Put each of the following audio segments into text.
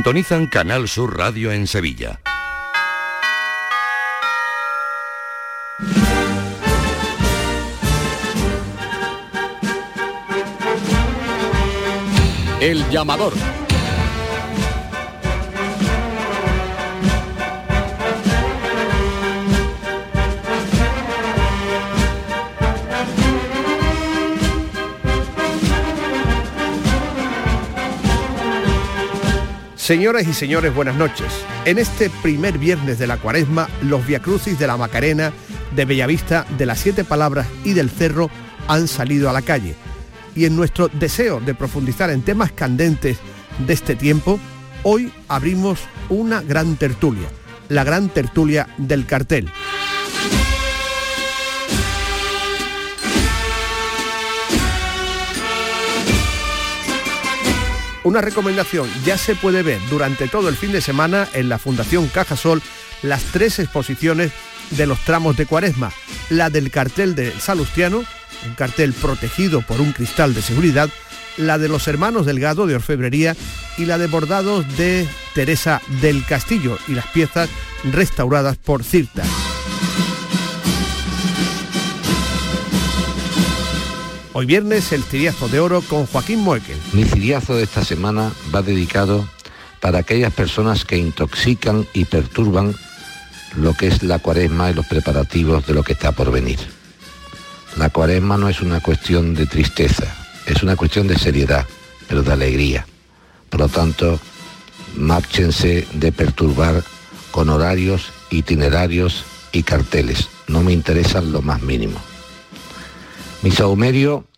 Sintonizan Canal Sur Radio en Sevilla. El llamador. Señoras y señores, buenas noches. En este primer viernes de la cuaresma, los viacrucis de la Macarena, de Bellavista, de las Siete Palabras y del Cerro han salido a la calle. Y en nuestro deseo de profundizar en temas candentes de este tiempo, hoy abrimos una gran tertulia, la gran tertulia del cartel. Una recomendación, ya se puede ver durante todo el fin de semana en la Fundación Cajasol las tres exposiciones de los tramos de cuaresma, la del cartel de Salustiano, un cartel protegido por un cristal de seguridad, la de los hermanos Delgado de orfebrería. Y la de bordados de Teresa del Castillo y las piezas restauradas por Cirta. Hoy viernes el Ciriazo de Oro con Joaquín Moekel. Mi ciriazo de esta semana va dedicado para aquellas personas que intoxican y perturban lo que es la cuaresma y los preparativos de lo que está por venir. La cuaresma no es una cuestión de tristeza, es una cuestión de seriedad, pero de alegría. Por lo tanto, márchense de perturbar con horarios, itinerarios y carteles. No me interesan lo más mínimo. Mi saumerio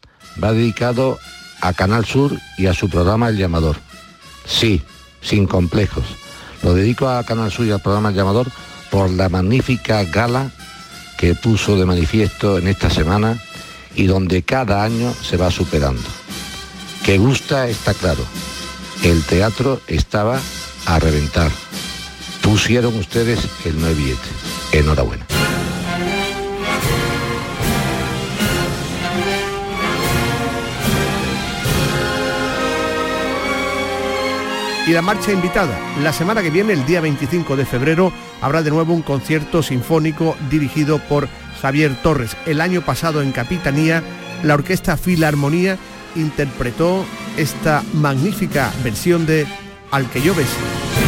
va dedicado a Canal Sur y a su programa El Llamador. Sí, sin complejos. Lo dedico a Canal Sur y al programa El Llamador por la magnífica gala que puso de manifiesto en esta semana y donde cada año se va superando. Que gusta está claro. El teatro estaba a reventar. Pusieron ustedes el nuevo billete. Enhorabuena. Y la marcha invitada. La semana que viene, el día 25 de febrero, habrá de nuevo un concierto sinfónico dirigido por Javier Torres. El año pasado en Capitanía, la Orquesta Filarmonía interpretó esta magnífica versión de Al que yo bese.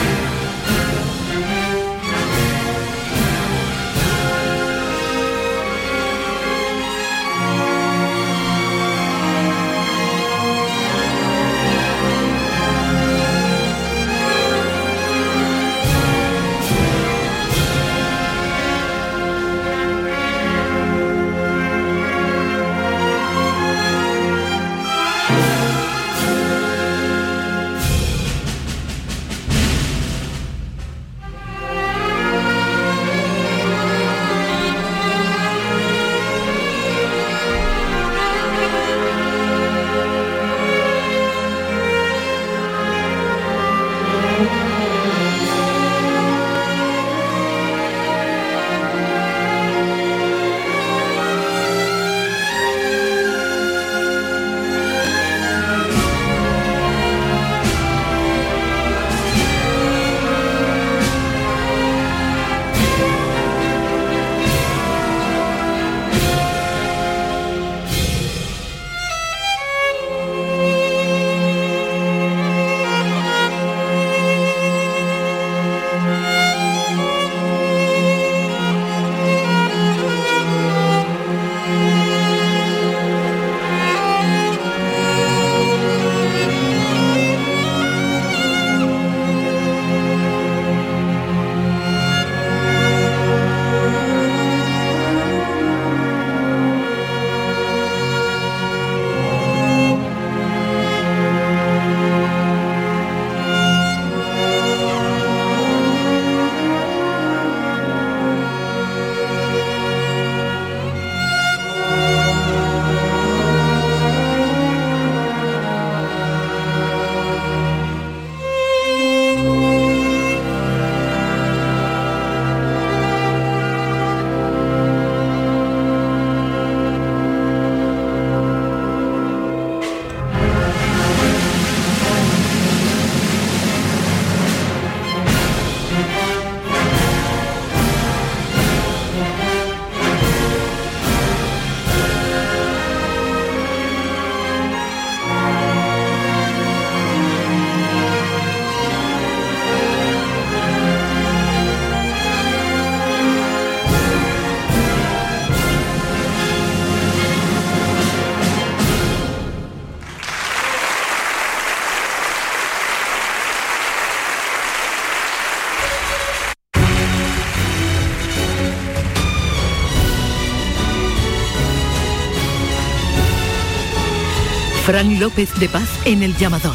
Fran López de Paz en el llamador.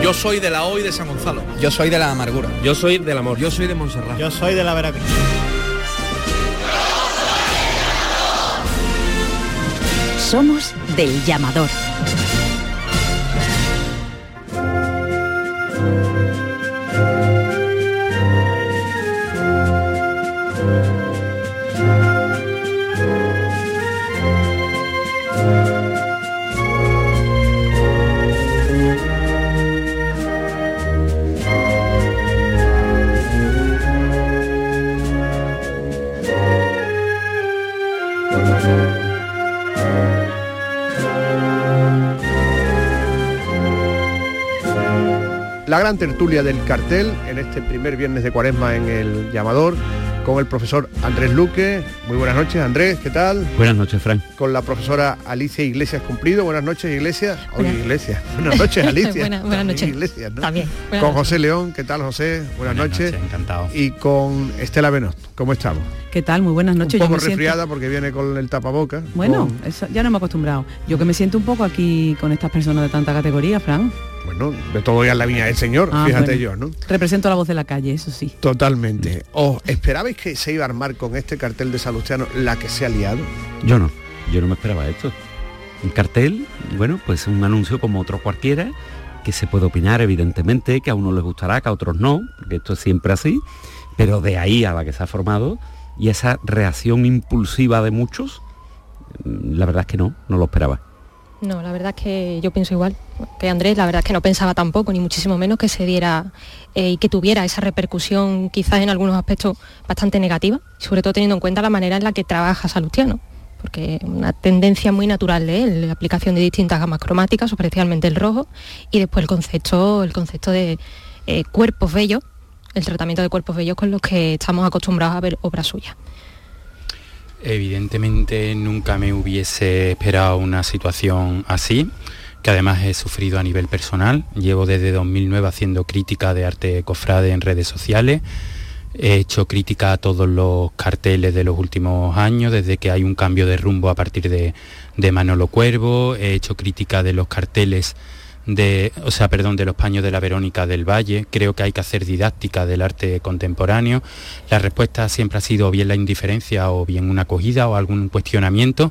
Yo soy de la hoy de San Gonzalo. Yo soy de la amargura. Yo soy del amor. Yo soy de Montserrat. Yo soy de la Veracruz. Somos del llamador. Gran tertulia del cartel en este primer viernes de cuaresma en el llamador con el profesor Andrés Luque. Muy buenas noches, Andrés, ¿qué tal? Buenas noches, Frank. Con la profesora Alicia Iglesias Cumplido. Buenas noches, Iglesias. Oye, Iglesias. Buenas noches, Alicia. buenas, buenas noches. Iglesias, ¿no? También. Buenas con. José León, ¿qué tal, José? Buenas, noches. Encantado. Y con Estela Benot, ¿cómo estamos? ¿Qué tal? Muy buenas noches. Un poco Yo me siento- resfriada porque viene con el tapaboca. Bueno, con- eso ya no me he acostumbrado. Yo que me siento un poco aquí con estas personas de tanta categoría, Fran. Bueno, de todo ya en la viña del Señor, Ah, fíjate bueno. yo, ¿no? Represento la voz de la calle, eso sí. Totalmente. ¿Os esperabais que se iba a armar con este cartel de Salustiano la que se ha liado? Yo no, yo no me esperaba esto. Un cartel, bueno, pues un anuncio como otro cualquiera, que se puede opinar evidentemente, que a unos les gustará, que a otros no, porque esto es siempre así, pero de ahí a la que se ha formado y esa reacción impulsiva de muchos, mm, la verdad es que no, no lo esperaba. No, la verdad es que yo pienso igual que Andrés, la verdad es que no pensaba tampoco, ni muchísimo menos que se diera eh, y que tuviera esa repercusión quizás en algunos aspectos bastante negativa, sobre todo teniendo en cuenta la manera en la que trabaja Salustiano, porque una tendencia muy natural de él, la aplicación de distintas gamas cromáticas, especialmente el rojo, y después el concepto, el concepto de eh, cuerpos bellos, el tratamiento de cuerpos bellos con los que estamos acostumbrados a ver obras suyas. Evidentemente nunca me hubiese esperado una situación así, que además he sufrido a nivel personal. Llevo desde 2009 haciendo crítica de arte cofrade en redes sociales. He hecho crítica a todos los carteles de los últimos años, desde que hay un cambio de rumbo a partir de, de Manolo Cuervo. He hecho crítica de los carteles de, o sea, perdón, de los paños de la Verónica del Valle. Creo que hay que hacer didáctica del arte contemporáneo. La respuesta siempre ha sido bien la indiferencia o bien una acogida o algún cuestionamiento,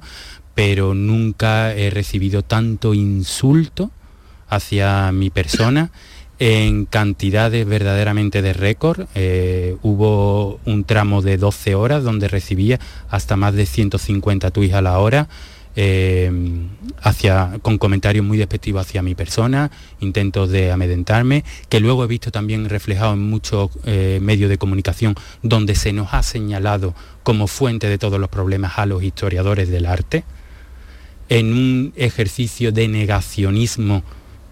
pero nunca he recibido tanto insulto hacia mi persona en cantidades verdaderamente de récord. Eh, hubo un tramo de 12 horas donde recibía hasta más de 150 tuits a la hora. Eh, hacia, con comentarios muy despectivos hacia mi persona, intentos de amedentarme, que luego he visto también reflejado en muchos eh, medios de comunicación donde se nos ha señalado como fuente de todos los problemas a los historiadores del arte, en un ejercicio de negacionismo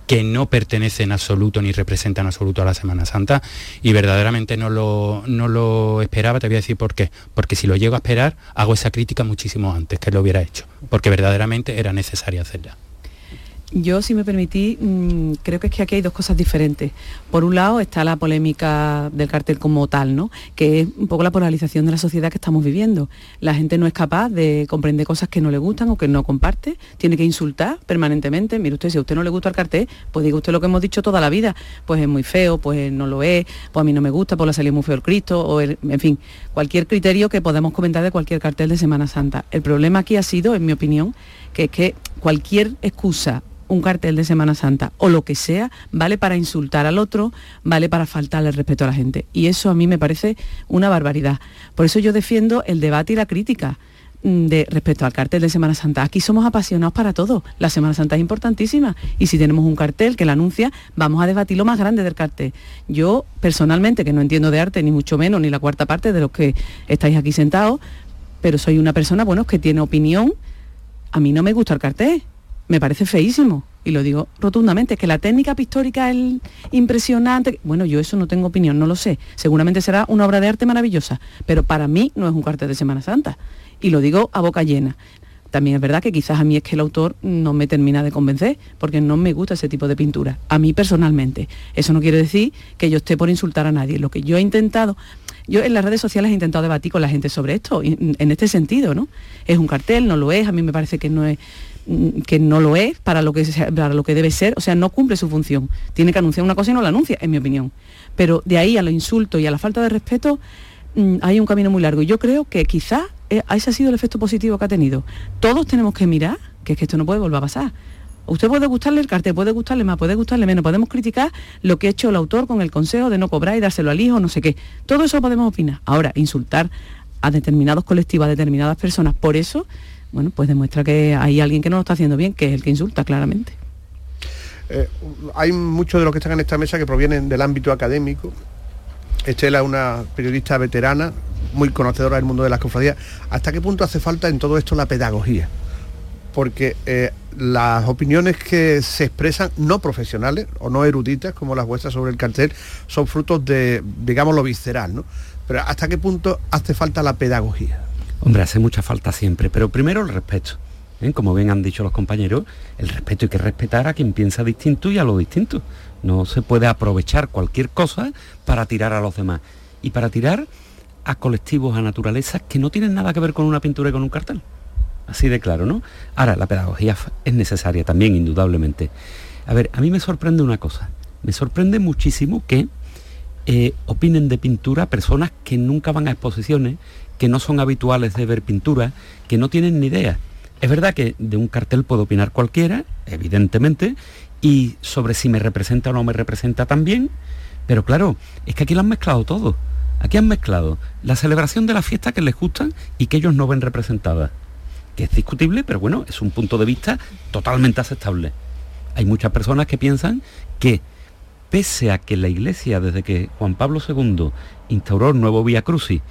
que no pertenece en absoluto ni representa en absoluto a la Semana Santa y verdaderamente no lo, no lo esperaba, te voy a decir por qué. Porque si lo llego a esperar, hago esa crítica muchísimo antes que lo hubiera hecho, porque verdaderamente era necesaria hacerla. Yo, si me permití, mm, creo que es que aquí hay dos cosas diferentes. Por un lado está la polémica del cartel como tal, ¿no? Que es un poco la polarización de la sociedad que estamos viviendo. La gente no es capaz de comprender cosas que no le gustan o que no comparte. Tiene que insultar permanentemente. Mire usted, si a usted no le gusta el cartel, pues diga usted lo que hemos dicho toda la vida. Pues es muy feo, pues no lo es, pues a mí no me gusta, pues le ha salido muy feo el Cristo, o en fin, cualquier criterio que podamos comentar de cualquier cartel de Semana Santa. El problema aquí ha sido, en mi opinión, que es que cualquier excusa un cartel de Semana Santa o lo que sea, vale para insultar al otro, vale para faltarle el respeto a la gente. Y eso a mí me parece una barbaridad. Por eso yo defiendo el debate y la crítica mm, de respecto al cartel de Semana Santa. Aquí somos apasionados para todo. La Semana Santa es importantísima y si tenemos un cartel que la anuncia, vamos a debatir lo más grande del cartel. Yo personalmente, que no entiendo de arte ni mucho menos ni la cuarta parte de los que estáis aquí sentados, pero soy una persona, bueno, que tiene opinión. A mí no me gusta el cartel, me parece feísimo. Y lo digo rotundamente, que la técnica pictórica es impresionante. Bueno, yo eso no tengo opinión, no lo sé. Seguramente será una obra de arte maravillosa, pero para mí no es un cartel de Semana Santa. Y lo digo a boca llena. También es verdad que quizás a mí es que el autor no me termina de convencer, porque no me gusta ese tipo de pintura, a mí personalmente. Eso no quiere decir que yo esté por insultar a nadie. Lo que yo he intentado Yo en las redes sociales he intentado debatir con la gente sobre esto, en este sentido, ¿no? Es un cartel, no lo es, a mí me parece que no es que no lo es para lo que, para lo que debe ser, o sea, no cumple su función. Tiene que anunciar una cosa y no la anuncia, en mi opinión. Pero de ahí a los insultos y a la falta de respeto mm, hay un camino muy largo. Y yo creo que quizá eh, ese ha sido el efecto positivo que ha tenido. Todos tenemos que mirar que es que esto no puede volver a pasar. Usted puede gustarle el cartel, puede gustarle más, puede gustarle menos. Podemos criticar lo que ha hecho el autor con el consejo de no cobrar y dárselo al hijo, no sé qué. Todo eso podemos opinar. Ahora, insultar a determinados colectivos, a determinadas personas, por eso, bueno, pues demuestra que hay alguien que no lo está haciendo bien, que es el que insulta claramente. Eh, hay muchos de los que están en esta mesa que provienen del ámbito académico. Estela es una periodista veterana, muy conocedora del mundo de las cofradías. ¿Hasta qué punto hace falta en todo esto la pedagogía? porque eh, las opiniones que se expresan no profesionales o no eruditas como las vuestras sobre el cartel son frutos de, digamos, lo visceral, ¿no? Pero ¿hasta qué punto hace falta la pedagogía? Hombre, hace mucha falta siempre, pero primero el respeto. ¿eh? Como bien han dicho los compañeros, el respeto hay que respetar a quien piensa distinto y a lo distinto. No se puede aprovechar cualquier cosa para tirar a los demás. Y para tirar a colectivos, a naturalezas que no tienen nada que ver con una pintura y con un cartel. Así de claro, ¿no? Ahora, la pedagogía es necesaria también, indudablemente. A ver, a mí me sorprende una cosa. Me sorprende muchísimo que eh, opinen de pintura personas que nunca van a exposiciones, que no son habituales de ver pintura, que no tienen ni idea. Es verdad que de un cartel puede opinar cualquiera, evidentemente, y sobre si me representa o no me representa también, pero claro, es que aquí lo han mezclado todo. Aquí han mezclado la celebración de la fiesta que les gustan y que ellos no ven representada que es discutible, pero bueno, es un punto de vista totalmente aceptable. Hay muchas personas que piensan que pese a que la Iglesia, desde que Juan Pablo II instauró el nuevo Vía Crucis,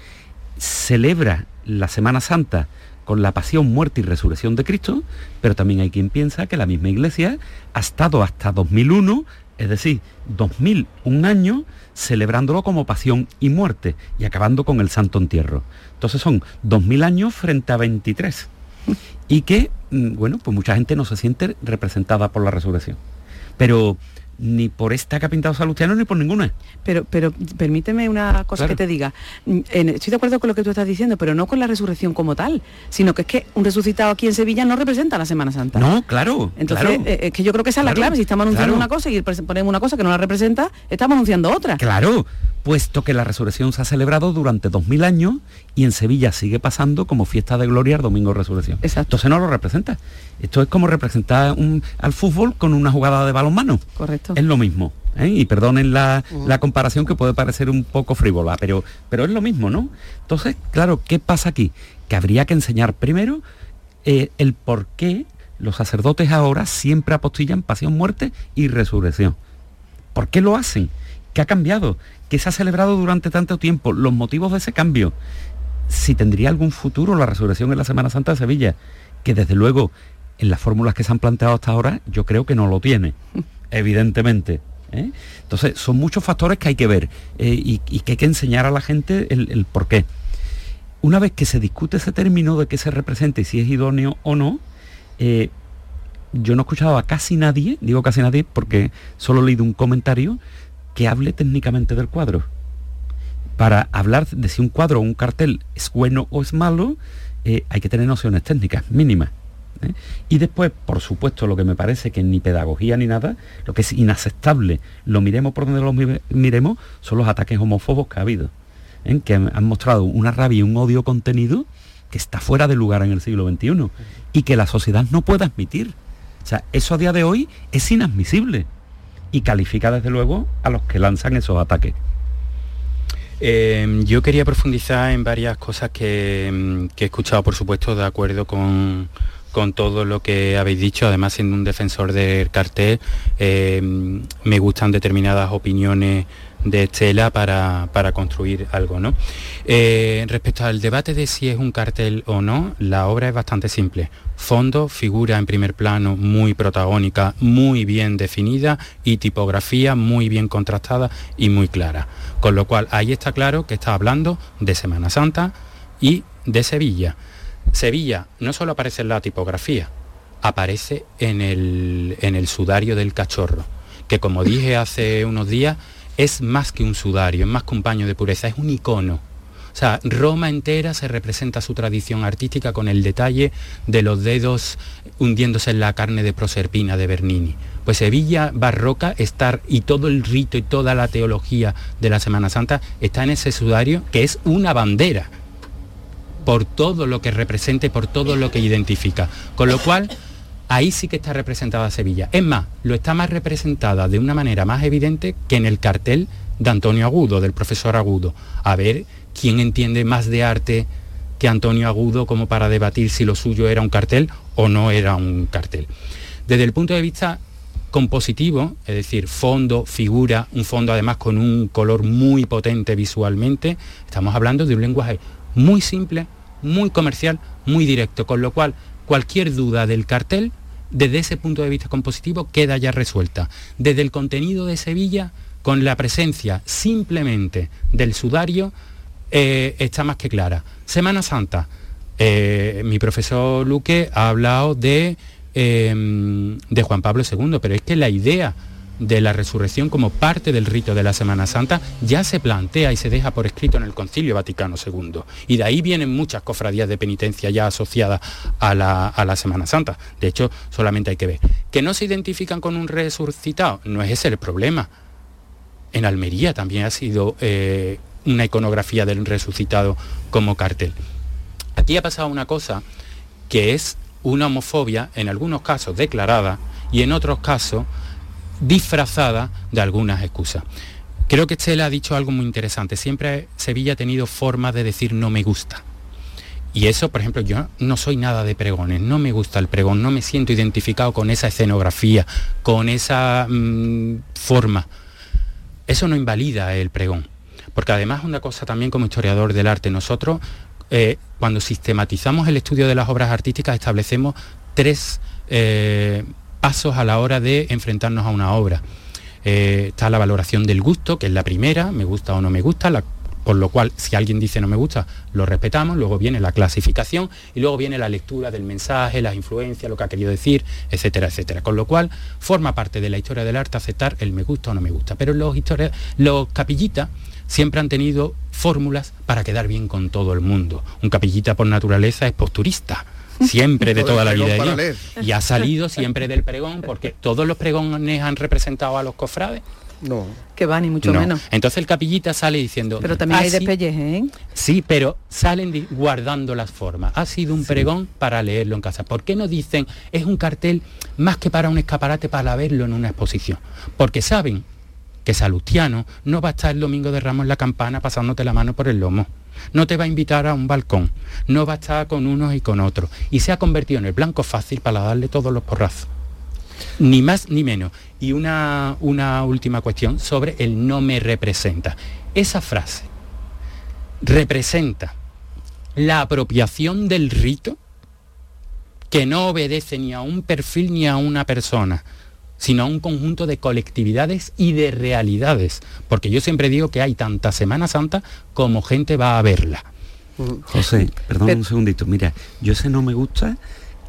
celebra la Semana Santa con la pasión, muerte y resurrección de Cristo, pero también hay quien piensa que la misma Iglesia ha estado hasta 2001, es decir, 2001 años, celebrándolo como pasión y muerte y acabando con el Santo Entierro. Entonces son 2000 años frente a 23 y que, mm, bueno, pues mucha gente no se siente representada por la resurrección. Pero ni por esta que ha pintado Salustiano ni por ninguna. Pero, pero permíteme una cosa que te diga. Mm, estoy de acuerdo con lo que tú estás diciendo, pero no con la resurrección como tal, sino que es que un resucitado aquí en Sevilla no representa la Semana Santa. No, claro. Entonces, eh, es que yo creo que esa es la clave. Si estamos anunciando una cosa y ponemos una cosa que no la representa, estamos anunciando otra. Claro, puesto que la resurrección se ha celebrado durante dos mil años y en Sevilla sigue pasando como fiesta de gloria el domingo de resurrección. Exacto. Entonces no lo representa. Esto es como representar al fútbol con una jugada de balonmano. Correcto. Es lo mismo. ¿eh? Y perdonen la, comparación que puede parecer un poco frívola, pero, pero es lo mismo, ¿no? Entonces, claro, ¿qué pasa aquí? Que habría que enseñar primero eh, el por qué los sacerdotes ahora siempre apostillan pasión, muerte y resurrección. ¿Por qué lo hacen? ¿Qué ha cambiado? ¿Qué se ha celebrado durante tanto tiempo? Los motivos de ese cambio. Si tendría algún futuro la resurrección en la Semana Santa de Sevilla, que desde luego en las fórmulas que se han planteado hasta ahora yo creo que no lo tiene, evidentemente. ¿eh? Entonces son muchos factores que hay que ver eh, y, que hay que enseñar a la gente el, por qué. Una vez que se discute ese término de qué se representa y si es idóneo o no, eh, yo no he escuchado a casi nadie, digo casi nadie porque solo he leído un comentario que hable técnicamente del cuadro. Para hablar de si un cuadro o un cartel es bueno o es malo, eh, hay que tener nociones técnicas mínimas. ¿eh? Y después, por supuesto, lo que me parece que ni pedagogía ni nada, lo que es inaceptable, lo miremos por donde lo miremos, son los ataques homófobos que ha habido, ¿eh? que han, mostrado una rabia y un odio contenido que está fuera de lugar en el siglo XXI y que la sociedad no puede admitir. O sea, eso a día de hoy es inadmisible y califica desde luego a los que lanzan esos ataques. Em, yo quería profundizar en varias cosas que, he escuchado, por supuesto, de acuerdo con, todo lo que habéis dicho. Además, siendo un defensor del cartel, em, me gustan determinadas opiniones de Estela para, construir algo. ¿no? Eh, respecto al debate de si es un cartel o no, la obra es bastante simple. Fondo, figura en primer plano muy protagónica, muy bien definida y tipografía muy bien contrastada y muy clara. Con lo cual ahí está claro que está hablando de Semana Santa y de Sevilla. Sevilla no solo aparece en la tipografía, aparece en el, en el sudario del cachorro, que como dije hace unos días, es más que un sudario, es más que un paño de pureza, es un icono. O sea, Roma entera se representa su tradición artística con el detalle de los dedos hundiéndose en la carne de Proserpina de Bernini. Pues Sevilla barroca estar y todo el rito y toda la teología de la Semana Santa está en ese sudario que es una bandera por todo lo que represente, por todo lo que identifica. Con lo cual, ahí sí que está representada Sevilla. Es más, lo está más representada de una manera más evidente que en el cartel de Antonio Agudo, del profesor Agudo. A ver quién entiende más de arte que Antonio Agudo como para debatir si lo suyo era un cartel o no era un cartel. Desde el punto de vista compositivo, es decir, fondo, figura, un fondo además con un color muy potente visualmente, estamos hablando de un lenguaje muy simple, muy comercial, muy directo, con lo cual cualquier duda del cartel, desde ese punto de vista compositivo, queda ya resuelta. Desde el contenido de Sevilla, con la presencia simplemente del sudario, eh, está más que clara. Semana Santa, eh, mi profesor Luque ha hablado de, eh, de Juan Pablo II, pero es que la idea de la resurrección como parte del rito de la Semana Santa ya se plantea y se deja por escrito en el Concilio Vaticano II. Y de ahí vienen muchas cofradías de penitencia ya asociadas a la, Semana Santa. De hecho, solamente hay que ver. ¿Que no se identifican con un resucitado? No es ese el problema. En Almería también ha sido eh, una iconografía del resucitado como cartel. Aquí ha pasado una cosa que es una homofobia, en algunos casos declarada y en otros casos disfrazada de algunas excusas. Creo que Estela ha dicho algo muy interesante. Siempre Sevilla ha tenido formas de decir no me gusta. Y eso, por ejemplo, yo no soy nada de pregones, no me gusta el pregón, no me siento identificado con esa escenografía, con esa mm, forma. Eso no invalida el pregón. Porque además una cosa también como historiador del arte, nosotros eh, cuando sistematizamos el estudio de las obras artísticas establecemos tres eh, pasos a la hora de enfrentarnos a una obra. Eh, está la valoración del gusto, que es la primera, me gusta o no me gusta, por lo cual si alguien dice no me gusta, lo respetamos, luego viene la clasificación y luego viene la lectura del mensaje, las influencias, lo que ha querido decir, etcétera, etcétera. Con lo cual forma parte de la historia del arte aceptar el me gusta o no me gusta. Pero los, los capillitas siempre han tenido fórmulas para quedar bien con todo el mundo. Un capillita por naturaleza es posturista siempre de toda la vida Y ha salido siempre del pregón, porque todos los pregones han representado a los cofrades. No. Que van y mucho menos. Entonces el capillita sale diciendo. Pero también hay despelleje, ¿eh? Sí, pero salen guardando las formas. Ha sido un pregón para leerlo en casa. ¿Por qué no dicen es un cartel más que para un escaparate para verlo en una exposición? Porque saben que Salustiano no va a estar el domingo de Ramos en la campana pasándote la mano por el lomo no te va a invitar a un balcón, no va a estar con unos y con otros. Y se ha convertido en el blanco fácil para darle todos los porrazos. Ni más ni menos. Y una, una última cuestión sobre el no me representa. Esa frase representa la apropiación del rito que no obedece ni a un perfil ni a una persona, sino a un conjunto de colectividades y de realidades. Porque yo siempre digo que hay tanta Semana Santa como gente va a verla. José, perdón un segundito. Mira, yo ese no me gusta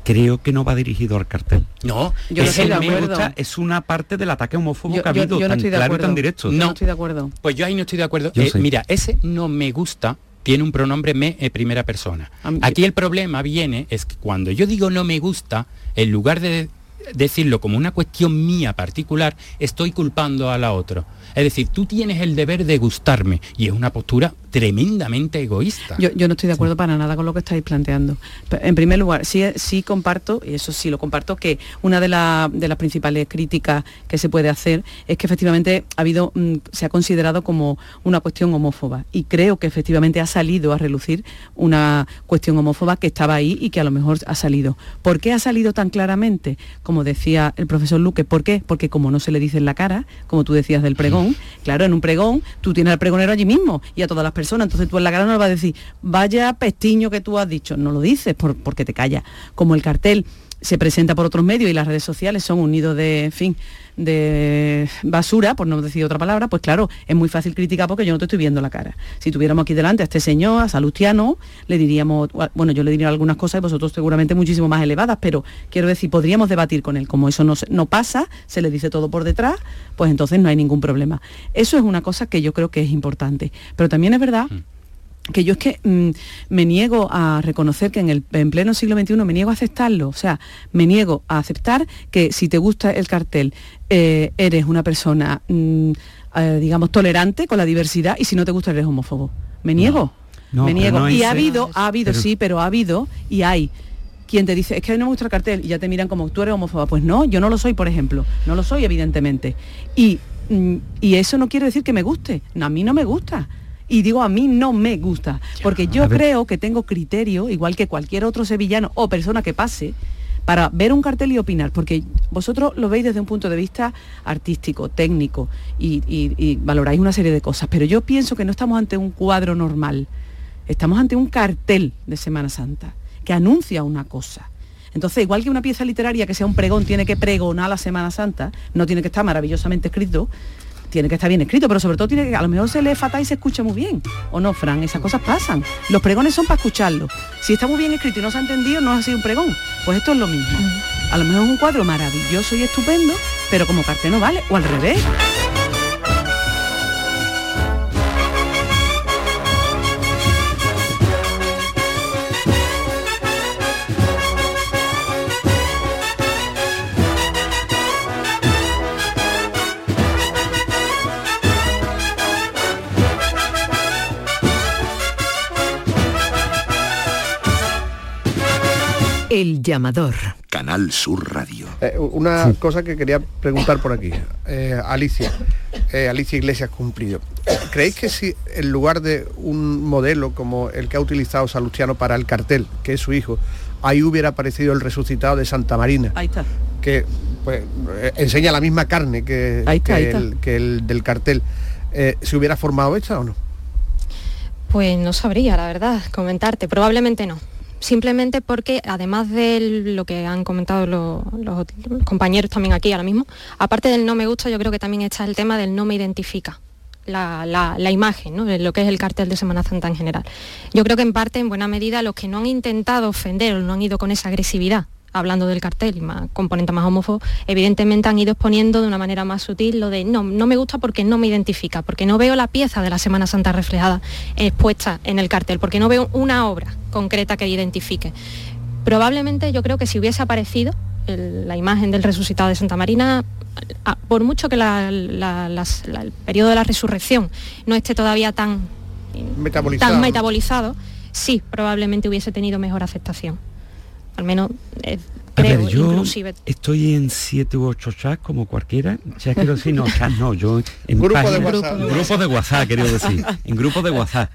creo que no va dirigido al cartel. No, yo no estoy de acuerdo. es una parte del ataque homófobo que ha habido yo, no estoy de claro acuerdo. tan directo. No. estoy de acuerdo. Pues yo ahí no estoy de acuerdo. Eh, mira, ese no me gusta tiene un pronombre me en primera persona. Aquí el problema viene es que cuando yo digo no me gusta, en lugar de decirlo como una cuestión mía particular, estoy culpando a la otra. Es decir, tú tienes el deber de gustarme y es una postura tremendamente egoísta. Yo, no estoy de acuerdo para nada con lo que estáis planteando. En primer lugar, sí, sí comparto, y eso sí lo comparto, que una de, de las principales críticas que se puede hacer es que efectivamente ha habido, mm, se ha considerado como una cuestión homófoba. Y creo que efectivamente ha salido a relucir una cuestión homófoba que estaba ahí y que a lo mejor ha salido. ¿Por qué ha salido tan claramente? Como decía el profesor Luque, ¿por qué? Porque como no se le dice en la cara, como tú decías del pregón, claro, en un pregón tú tienes al pregonero allí mismo y a todas las personas entonces tú en la cara no le vas a decir, vaya pestiño que tú has dicho, no lo dices porque te calla. Como el cartel se presenta por otros medios y las redes sociales son un nido de, fin, de basura, por no decir otra palabra, pues claro, es muy fácil criticar porque yo no te estoy viendo la cara. Si tuviéramos aquí delante a este señor, a Salustiano, le diríamos, bueno, yo le diría algunas cosas y vosotros seguramente muchísimo más elevadas, pero quiero decir, podríamos debatir con él. Como eso no, no pasa, se le dice todo por detrás, pues entonces no hay ningún problema. Eso es una cosa que yo creo que es importante. Pero también es verdad mm que yo es que mm, me niego a reconocer que en el en pleno siglo XXI me niego a aceptarlo, o sea, me niego a aceptar que si te gusta el cartel eh, eres una persona, mm, eh, digamos, tolerante con la diversidad y si no te gusta eres homófobo. Me niego, me niego. y ha habido, ha habido, sí, pero ha habido y hay quien te dice, es que no me gusta el cartel y ya te miran como tú eres homófoba. Pues no, yo no lo soy, por ejemplo. No lo soy, evidentemente. Y, mm, y eso no quiere decir que me guste. No, a mí no me gusta y digo a mí no me gusta, porque yo creo que tengo criterio, igual que cualquier otro sevillano o persona que pase, para ver un cartel y opinar, porque vosotros lo veis desde un punto de vista artístico, técnico, y, valoráis una serie de cosas, pero yo pienso que no estamos ante un cuadro normal, estamos ante un cartel de Semana Santa, que anuncia una cosa. Entonces, igual que una pieza literaria que sea un pregón tiene que pregonar la Semana Santa, no tiene que estar maravillosamente escrito, tiene que estar bien escrito, pero sobre todo tiene que, a lo mejor se lee fatal y se escucha muy bien. ¿O no, Fran? Esas cosas pasan. Los pregones son para escucharlo. Si está muy bien escrito y no se ha entendido, no ha sido un pregón. Pues esto es lo mismo. A lo mejor es un cuadro maravilloso y estupendo, pero como cartel no vale. O al revés. El llamador. Canal Sur Radio. Eh, una cosa que quería preguntar por aquí. Eh, Alicia, eh, Alicia Iglesias Cumplido. ¿Creéis que si en lugar de un modelo como el que ha utilizado Salustiano para el cartel, que es su hijo, ahí hubiera aparecido el resucitado de Santa Marina? Ahí está. Que pues, enseña la misma carne que, el, que el, del cartel. ¿Se hubiera formado esta o no? Pues no sabría, la verdad, comentarte. Probablemente no simplemente porque además de lo que han comentado los, compañeros también aquí ahora mismo, aparte del no me gusta, yo creo que también está el tema del no me identifica. La, imagen, ¿no? lo que es el cartel de Semana Santa en general. Yo creo que en parte, en buena medida, los que no han intentado ofender o no han ido con esa agresividad hablando del cartel y más componente más homófobo, evidentemente han ido exponiendo de una manera más sutil lo de no, no me gusta porque no me identifica, porque no veo la pieza de la Semana Santa reflejada, expuesta en el cartel, porque no veo una obra concreta que identifique. Probablemente yo creo que si hubiese aparecido la imagen del resucitado de Santa Marina, por mucho que el periodo de la resurrección no esté todavía tan tan metabolizado, sí, probablemente hubiese tenido mejor aceptación al menos eh, creo, yo inclusive. estoy en siete u ocho chats como cualquiera. Ya quiero decir, no, chats no, yo en grupo de WhatsApp. Grupo de WhatsApp, quiero decir. En grupos de WhatsApp.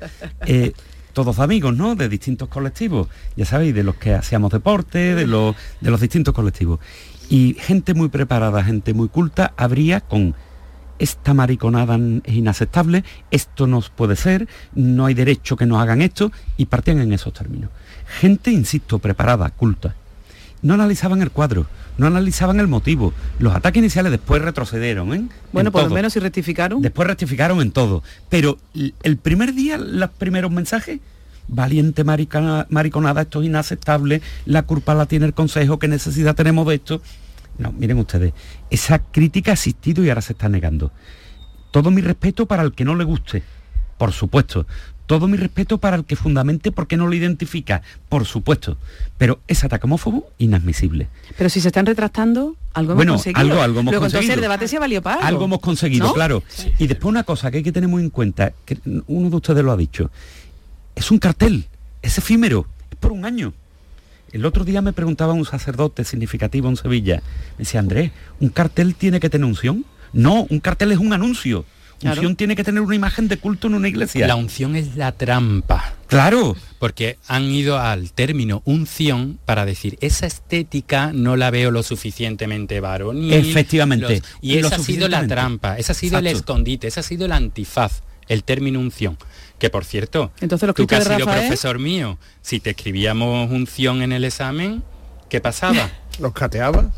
Eh, todos amigos, ¿no? De distintos colectivos. Ya sabéis, de los que hacíamos deporte, de los, de los distintos colectivos. Y gente muy preparada, gente muy culta, habría con esta mariconada es inaceptable, esto no puede ser, no hay derecho que nos hagan esto, y partían en esos términos. Gente, insisto, preparada, culta. No analizaban el cuadro, no analizaban el motivo. Los ataques iniciales después retrocedieron. ¿eh? Bueno, por lo menos si rectificaron. Después rectificaron en todo. Pero el primer día, los primeros mensajes, valiente mariconada, esto es inaceptable, la culpa la tiene el Consejo, qué necesidad tenemos de esto. No, miren ustedes, esa crítica ha existido y ahora se está negando. Todo mi respeto para el que no le guste, por supuesto. Todo mi respeto para el que fundamente porque no lo identifica, por supuesto. Pero es ataque homófobo inadmisible. Pero si se están retractando, algo hemos conseguido. Algo, algo hemos conseguido. el debate se valió para algo. hemos conseguido, claro. Y después una cosa que hay que tener muy en cuenta, que uno de ustedes lo ha dicho, es un cartel, es efímero, es por un año. El otro día me preguntaba un sacerdote significativo en Sevilla, me decía, Andrés, ¿un cartel tiene que tener unción? No, un cartel es un anuncio. Unción tiene que tener una imagen de culto en una iglesia. La unción es la trampa. Claro. Porque han ido al término unción para decir, esa estética no la veo lo suficientemente varonil. Efectivamente. y esa ha sido la trampa, esa ha sido el escondite, esa ha sido el antifaz, el término unción. Que por cierto, Entonces, lo tú que has sido profesor mío, si te escribíamos unción en el examen, ¿qué pasaba? los cateaba.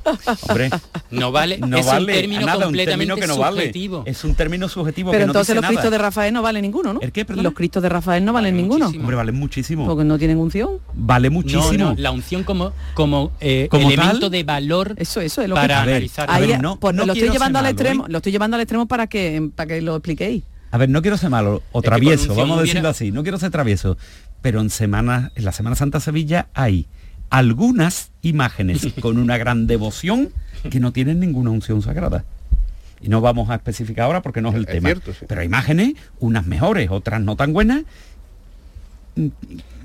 Hombre, No vale, no es vale un término nada, un completamente término que no vale. Es un término subjetivo Pero que no entonces dice los nada. cristos de Rafael no valen ninguno, ¿no? ¿El qué? Los cristos de Rafael no valen Vale ninguno. muchísimo. Hombre, vale muchísimo. Porque no tienen unción. Vale muchísimo. No, no, la unción como, como, eh, Como elemento tal, de valor Eso, eso es lo para que... Analizar. a Ahí, ver, no- pues no lo estoy llevando al malo, extremo, ¿eh? lo estoy llevando al extremo para que para que lo expliquéis. A ver, no quiero ser malo o travieso, vamos a hubiera- decirlo así, no quiero ser travieso, pero en semana, en la Semana Santa Sevilla hay algunas imágenes con una gran devoción que no tienen ninguna unción sagrada. Y no vamos a especificar ahora porque no es el Es tema. cierto, sí. Pero hay imágenes, unas mejores, otras no tan buenas,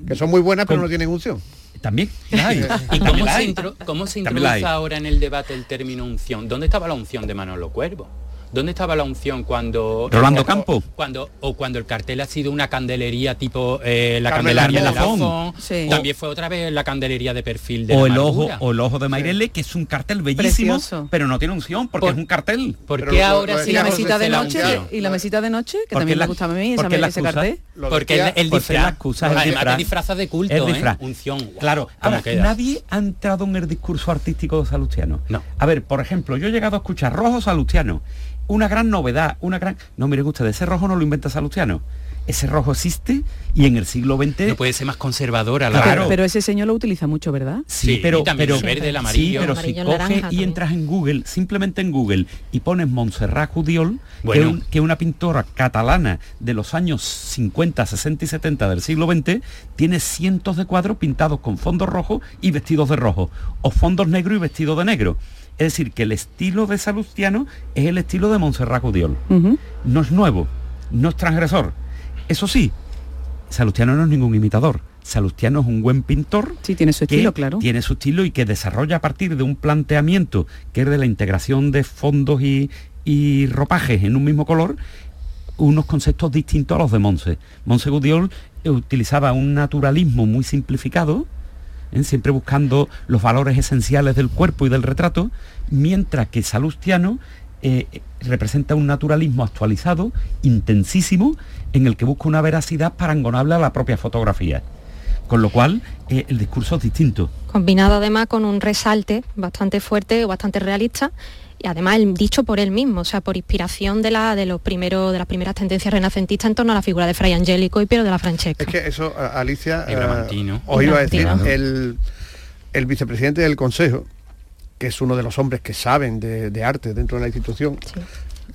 Que son muy buenas, pero Con- no tienen unción. también. hay. ¿Y cómo se, cómo se introduce ahora en el debate el término unción? ¿Dónde estaba la unción de Manolo Cuervo? ¿Dónde estaba la unción cuando... Rolando o- Campo. Cuando, o cuando el cartel ha sido una candelería tipo eh, la Carmen candelería de. Lafón. Sí. También fue otra vez la candelería de perfil de O la el, ojo, o el ojo de Mairele, que es un cartel bellísimo, Precioso. pero no tiene unción porque Por- es un cartel. ¿Por Pero qué lo- ahora sí Y la mesita de noche, y la mesita de noche, que ¿Por también me gusta a mí, ese cartel. Porque el, porque disfraz, excusa es el además disfraz. de disfrazas de culto, Es ¿eh? unción. Claro, nadie ha entrado en el discurso artístico de Salustiano. No. A ver, por ejemplo, yo he llegado a escuchar rojo Salustiano. Una gran novedad, una gran... No, miren ustedes, ese rojo no lo inventa Salustiano. Ese rojo existe y en el siglo XX... No puede ser más conservadora la Claro. Pero, pero ese señor lo utiliza mucho, ¿verdad? Sí, Sí, pero, y también pero el verde, el sí, amarillo. pero El si coges y también. entras en Google, simplemente en Google y pones Montserrat Judiol, que, Bueno. es un- que es una pintora catalana de los años 50, 60 y 70 del siglo XX, tiene cientos de cuadros pintados con fondos rojos y vestidos de rojo, o fondos negros y vestidos de negro. Es decir, que el estilo de Salustiano es el estilo de Montserrat Judiol. Ujú. No es nuevo, no es transgresor. Eso sí, Salustiano no es ningún imitador. Salustiano es un buen pintor Sí, tiene su estilo, claro. tiene su estilo y que desarrolla a partir de un planteamiento que es de la integración de fondos y, y ropajes en un mismo color unos conceptos distintos a los de Monse. Monse Gudiol eh, utilizaba un naturalismo muy simplificado, ¿eh? siempre buscando los valores esenciales del cuerpo y del retrato, mientras que Salustiano eh, representa un naturalismo actualizado, intensísimo, en el que busca una veracidad parangonable a la propia fotografía. Con lo cual, eh, el discurso es distinto. combinado además con un resalte bastante fuerte bastante realista y además el dicho por él mismo, o sea, por inspiración de la de los primeros de las primeras tendencias renacentistas en torno a la figura de Fray Angélico y Piero de la Francesca. Es que eso, Alicia, eh, os iba a decir, el, el vicepresidente del Consejo, que es uno de los hombres que saben de, de arte dentro de la institución, Sí.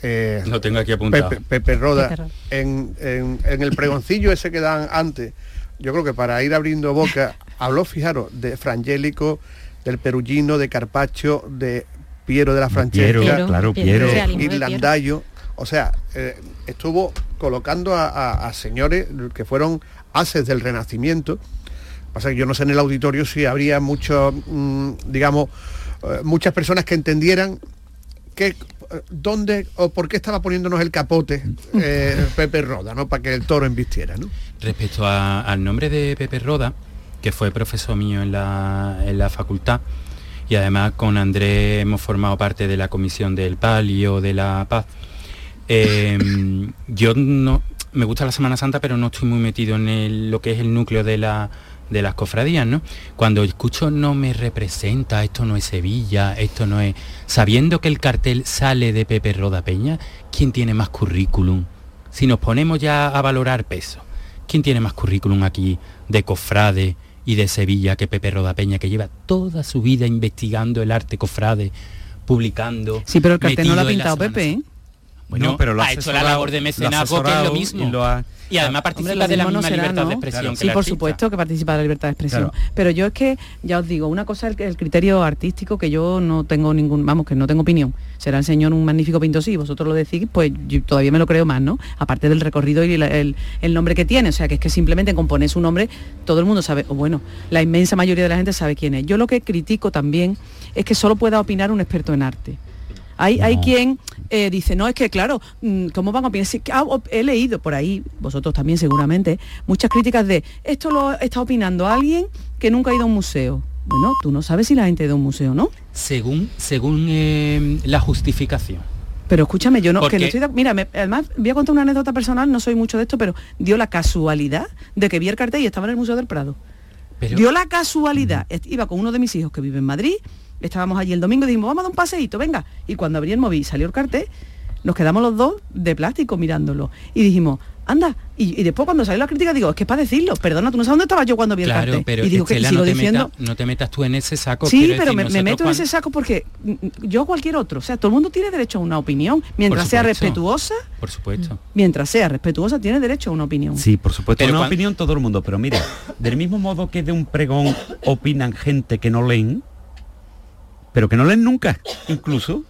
eh, Lo tengo aquí apuntado. Pepe, Pepe Roda, Pepe Roda. En, en- en el pregoncillo ese que dan antes, yo creo que para ir abriendo boca, habló, fijaros, de Frangélico, del Perugino, de Carpaccio, de Piero de la Francesca, Piero, claro, Piero. Irlandayo, o sea, eh, estuvo colocando a, a- a señores que fueron haces del Renacimiento. Pasa que yo no sé en el auditorio si habría mucho, mm, digamos, eh, muchas personas que entendieran que eh, dónde o por qué estaba poniéndonos el capote eh, Pepe Roda, ¿no? Para que el toro embistiera, ¿no? Respecto a- al nombre de Pepe Roda, que fue profesor mío en la, en la facultad, y además con Andrés hemos formado parte de la comisión del Palio, de la Paz, eh, yo no, me gusta la Semana Santa, pero no estoy muy metido en lo que es el núcleo de, la, de las cofradías, ¿no? Cuando escucho no me representa, esto no es Sevilla, esto no es... Sabiendo que el cartel sale de Pepe Roda Peña, ¿quién tiene más currículum? Si nos ponemos ya a valorar peso, ¿quién tiene más currículum aquí de cofrade y de Sevilla que Pepe Roda Peña, que lleva toda su vida investigando el arte cofrade, publicando? Sí, pero el cartel no lo ha pintado Pepe, ¿eh? Bueno, No, pero lo ha ha hecho la labor de mecenazgo, que es lo mismo. y lo ha- Y además participa de la no misma será, libertad ¿no? de expresión Claro. que Sí, el por artista. supuesto que participa de la libertad de expresión. Claro. Pero yo es que, ya os digo, una cosa es el, el criterio artístico que yo no tengo ningún, vamos, que no tengo opinión. Será el señor un magnífico pintor, sí, vosotros lo decís, pues yo todavía me lo creo más, ¿no? Aparte del recorrido y la- el, el nombre que tiene. O sea, que es que simplemente con poner su nombre, todo el mundo sabe, o bueno, la inmensa mayoría de la gente sabe quién es. Yo lo que critico también es que solo pueda opinar un experto en arte. Hay, hay quien eh, dice, no, es que claro, mm, ¿cómo van a opinar? Que, ah, he leído por ahí, vosotros también seguramente, muchas críticas de, esto lo está opinando alguien que nunca ha ido a un museo. Bueno, tú no sabes si la gente ha ido a un museo, ¿no? Según, según eh, la justificación. Pero escúchame, yo no, que no estoy de- Mira, me- además voy a contar una anécdota personal, no soy mucho de esto, pero dio la casualidad de que vi el cartel y estaba en el Museo del Prado. Pero, Dio la casualidad, iba con uno de mis hijos que vive en Madrid estábamos allí el domingo y dijimos, vamos a dar un paseíto, venga. Y cuando abrí el móvil y salió el cartel, nos quedamos los dos de plástico mirándolo. Y dijimos, anda. Y, y después cuando salió la crítica digo, es que es para decirlo, perdona, tú no sabes dónde estaba yo cuando vi el Claro, cartel. pero y digo que sigo no, te diciendo. no te metas tú en ese saco. Sí, pero decir, me, meto en ese saco porque mm, yo cualquier otro, o sea, todo el mundo tiene derecho a una opinión, mientras sea respetuosa, Por supuesto. mientras sea respetuosa tiene derecho a una opinión. Sí, por supuesto, Pero una opinión todo el mundo, pero mira, del mismo modo que de un pregón opinan gente que no leen, pero que no leen nunca, incluso,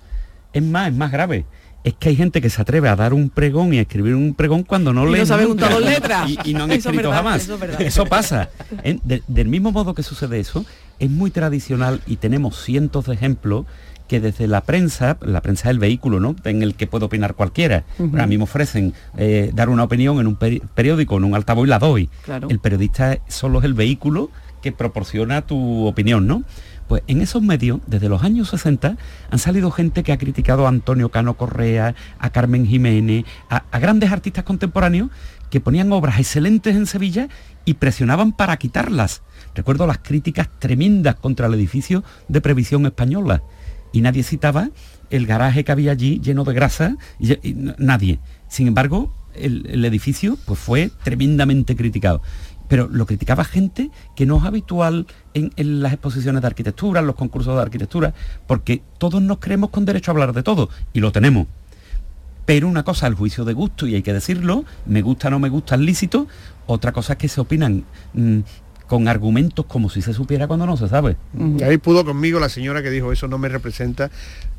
es más, es más grave. Es que hay gente que se atreve a dar un pregón y a escribir un pregón cuando no Y no leen sabe nunca. juntar dos letras. Y, y no han Eso escrito verdad, jamás. eso es verdad. Eso pasa. En- de- del mismo modo que sucede eso, es muy tradicional y tenemos cientos de ejemplos que desde la prensa, la prensa es el vehículo, ¿no? En el que puede opinar cualquiera. Ujú. A mí me ofrecen eh, dar una opinión en un peri- periódico, en un altavoz y la doy. Claro. El periodista solo es el vehículo que proporciona tu opinión, ¿no? Pues en esos medios, desde los años 60, han salido gente que ha criticado a Antonio Cano Correa, a Carmen Jiménez, a, grandes artistas contemporáneos que ponían obras excelentes en Sevilla y presionaban para quitarlas. Recuerdo las críticas tremendas contra el edificio de previsión española y nadie citaba el garaje que había allí lleno de grasa nadie. Sin embargo, el, el edificio pues fue tremendamente criticado. Pero lo criticaba gente que no es habitual en, las exposiciones de arquitectura, en los concursos de arquitectura, porque todos nos creemos con derecho a hablar de todo, y lo tenemos. Pero una cosa el juicio de gusto, y hay que decirlo, me gusta o no me gusta, es lícito, otra cosa es que se opinan mm, con argumentos como si se supiera cuando no se sabe. Y ahí pudo conmigo la señora que dijo eso no me representa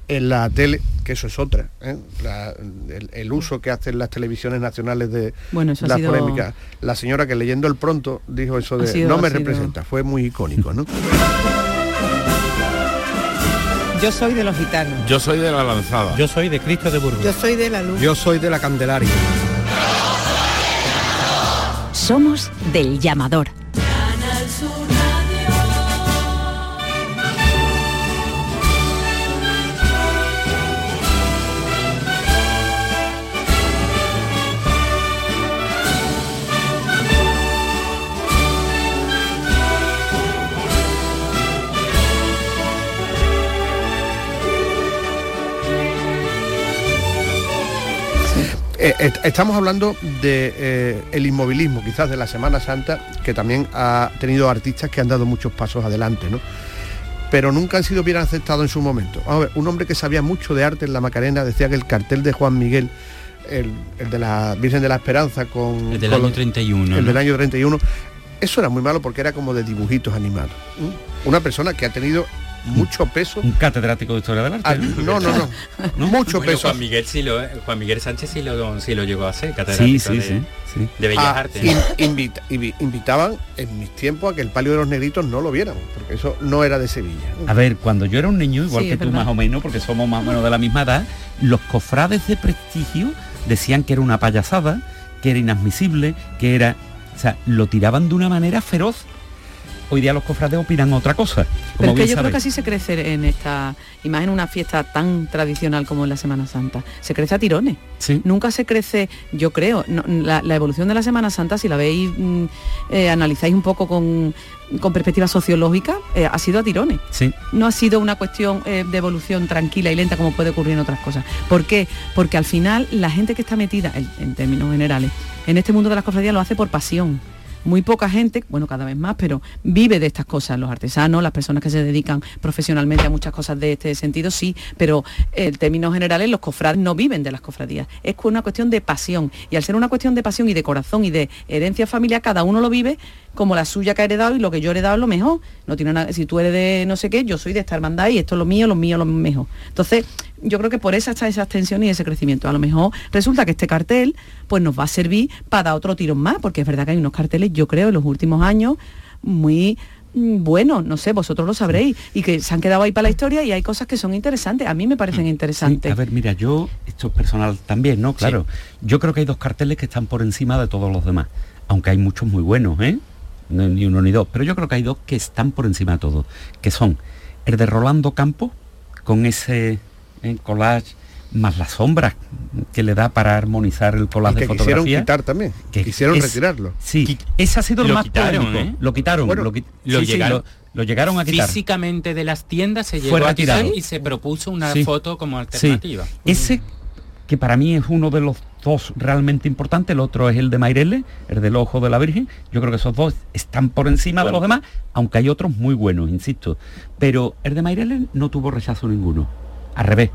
en la tele, que eso es otra. ¿eh? La- el, el uso que hacen las televisiones nacionales de Bueno, eso ha las sido- polémicas. La señora que leyendo el pronto dijo eso de sido- no me sido- representa. Fue muy icónico, ¿no? Yo soy de los gitanos. Yo soy de la lanzada. Yo soy de Cristo de Burgos. Yo soy de la luz. Yo soy de la Candelaria. Somos del llamador. Eh, est- estamos hablando de eh, el inmovilismo, quizás de la Semana Santa, que también ha tenido artistas que han dado muchos pasos adelante, ¿no? Pero nunca han sido bien aceptados en su momento. Vamos a ver, un hombre que sabía mucho de arte en la Macarena decía que el cartel de Juan Miguel, el, el de la Virgen de la Esperanza con... El del con año los- 31. el ¿no? del año 31, eso era muy malo porque era como de dibujitos animados. Una persona que ha tenido mucho peso. Un catedrático de historia del arte. Ah, no, no, no. Mucho Bueno, peso. Juan Miguel, sí lo, Juan Miguel Sánchez sí lo, sí lo llegó a hacer, catedrático sí, de, sí, sí. de Bellas Ah, Artes. in- invita- invi- invitaban en mis tiempos a que el palio de los negritos no lo viéramos, porque eso no era de Sevilla. A ver, cuando yo era un niño, igual Sí, que tú verdad. más o menos, porque somos más o menos de la misma edad, los cofrades de prestigio decían que era una payasada, que era inadmisible, que era... O sea, lo tiraban de una manera feroz. Hoy día los cofrades opinan otra cosa. Como Pero que yo creo que así se crece en esta, y más en una fiesta tan tradicional como en la Semana Santa. Se crece a tirones. Sí. Nunca se crece, yo creo, no, la, la evolución de la Semana Santa, si la veis, mm, eh, analizáis un poco con, con perspectiva sociológica, eh, ha sido a tirones. Sí. No ha sido una cuestión eh, de evolución tranquila y lenta como puede ocurrir en otras cosas. ¿Por qué? Porque al final la gente que está metida, en, en términos generales, en este mundo de las cofradías lo hace por pasión. Muy poca gente, bueno, cada vez más, pero vive de estas cosas, los artesanos, las personas que se dedican profesionalmente a muchas cosas de este sentido, sí, pero en términos generales los cofrades no viven de las cofradías. Es una cuestión de pasión. Y al ser una cuestión de pasión y de corazón y de herencia familiar, cada uno lo vive como la suya que ha heredado y lo que yo he heredado es lo mejor. No tiene nada, si tú eres de no sé qué, yo soy de esta hermandad y esto es lo mío, lo mío, lo mejor. Entonces, yo creo que por esa está esa extensión y ese crecimiento. A lo mejor resulta que este cartel pues nos va a servir para dar otro tirón más, porque es verdad que hay unos carteles, yo creo, en los últimos años muy mm, buenos, no sé, vosotros lo sabréis, y que se han quedado ahí para la historia y hay cosas que son interesantes, a mí me parecen Sí, interesantes. a ver, mira, yo, esto es personal también, ¿no? Claro. Yo creo que hay dos carteles que están por encima de todos los demás, aunque hay muchos muy buenos, ¿eh? No, ni uno ni dos, pero yo creo que hay dos que están por encima de todos, que son el de Rolando Campos, con ese eh, collage más las sombras que le da para armonizar el Y collage que de quisieron fotografía. quitar también. que quisieron es- retirarlo. Sí, ese ha sido el lo más quitaron, polémico. ¿eh? Lo quitaron. Bueno, lo, qui- lo sí, sí, llegaron- lo- Lo llegaron a quitar. Físicamente de las tiendas se llegó a quitar y se propuso una Sí. foto como Sí. alternativa. Ese que para mí es uno de los dos realmente importantes, el otro es el de Mairele, el del ojo de la Virgen. Yo creo que esos dos están por encima de los demás, aunque hay otros muy buenos, insisto. Pero el de Mairele no tuvo rechazo ninguno. Al revés.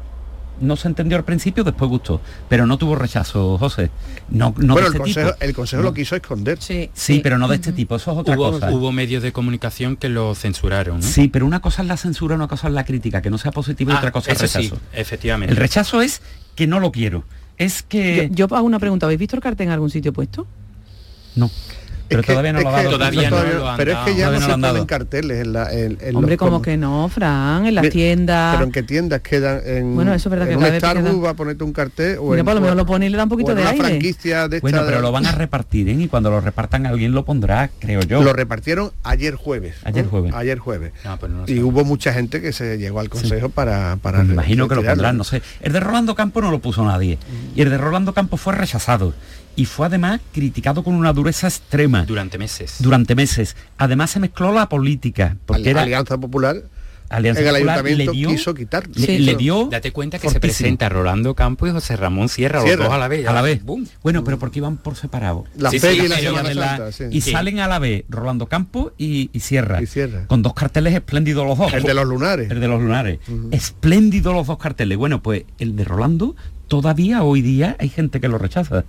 No se entendió al principio, después gustó. Pero no tuvo rechazo, José. No, no bueno, de el este consejo, tipo. el consejo No. lo quiso esconder. Sí, Sí, pero no de este tipo, eso es otra Hubo, cosa. hubo medios de comunicación que lo censuraron. ¿no? Sí, pero una cosa es la censura, una cosa es la crítica, que no sea positiva y Ah, otra cosa es sí, rechazo. efectivamente. El rechazo es que no lo quiero. Es que... Yo, yo hago una pregunta, ¿habéis visto el cartel en algún sitio puesto? No. Pero que- todavía no lo ha que- dado. Pero es que ya no se ponen carteles en la... en- en Hombre, los como com- que no, Fran, en las tiendas. Pero en qué tiendas quedan en, Bueno, eso es verdad que en cada un Starbucks queda- va a ponerte un cartel o Mira, en, por lo menos lo pone y le da un poquito de aire. franquicia de Bueno, pero lo van a repartir, ¿eh? Y cuando lo repartan alguien lo pondrá, creo yo. lo repartieron ayer jueves. Ayer jueves. Ayer jueves. Ah, pues y hubo mucha gente que se llegó al consejo para, para Pues me imagino que lo pondrán, no sé. El de Rolando Campos no lo puso nadie. Y el de Rolando Campos fue rechazado. Y fue además criticado con una dureza extrema Durante meses. durante meses. Además se mezcló la política, porque Al- era Alianza Popular Alianza en el Popular, ayuntamiento le dio, quiso quitarlo. le, Sí. le dio Date cuenta que se presenta Rolando Campos y José Ramón Sierra, Sierra. los dos a la vez. a la vez. Bueno, pero porque iban por separado. La Sí, sí, y la Semana la- y Sí. salen a la vez Rolando Campos y, y Sierra, Y Sierra. con dos carteles espléndidos los dos El de los lunares. el de los lunares espléndidos los dos carteles bueno pues el de Rolando todavía hoy día hay gente que lo rechaza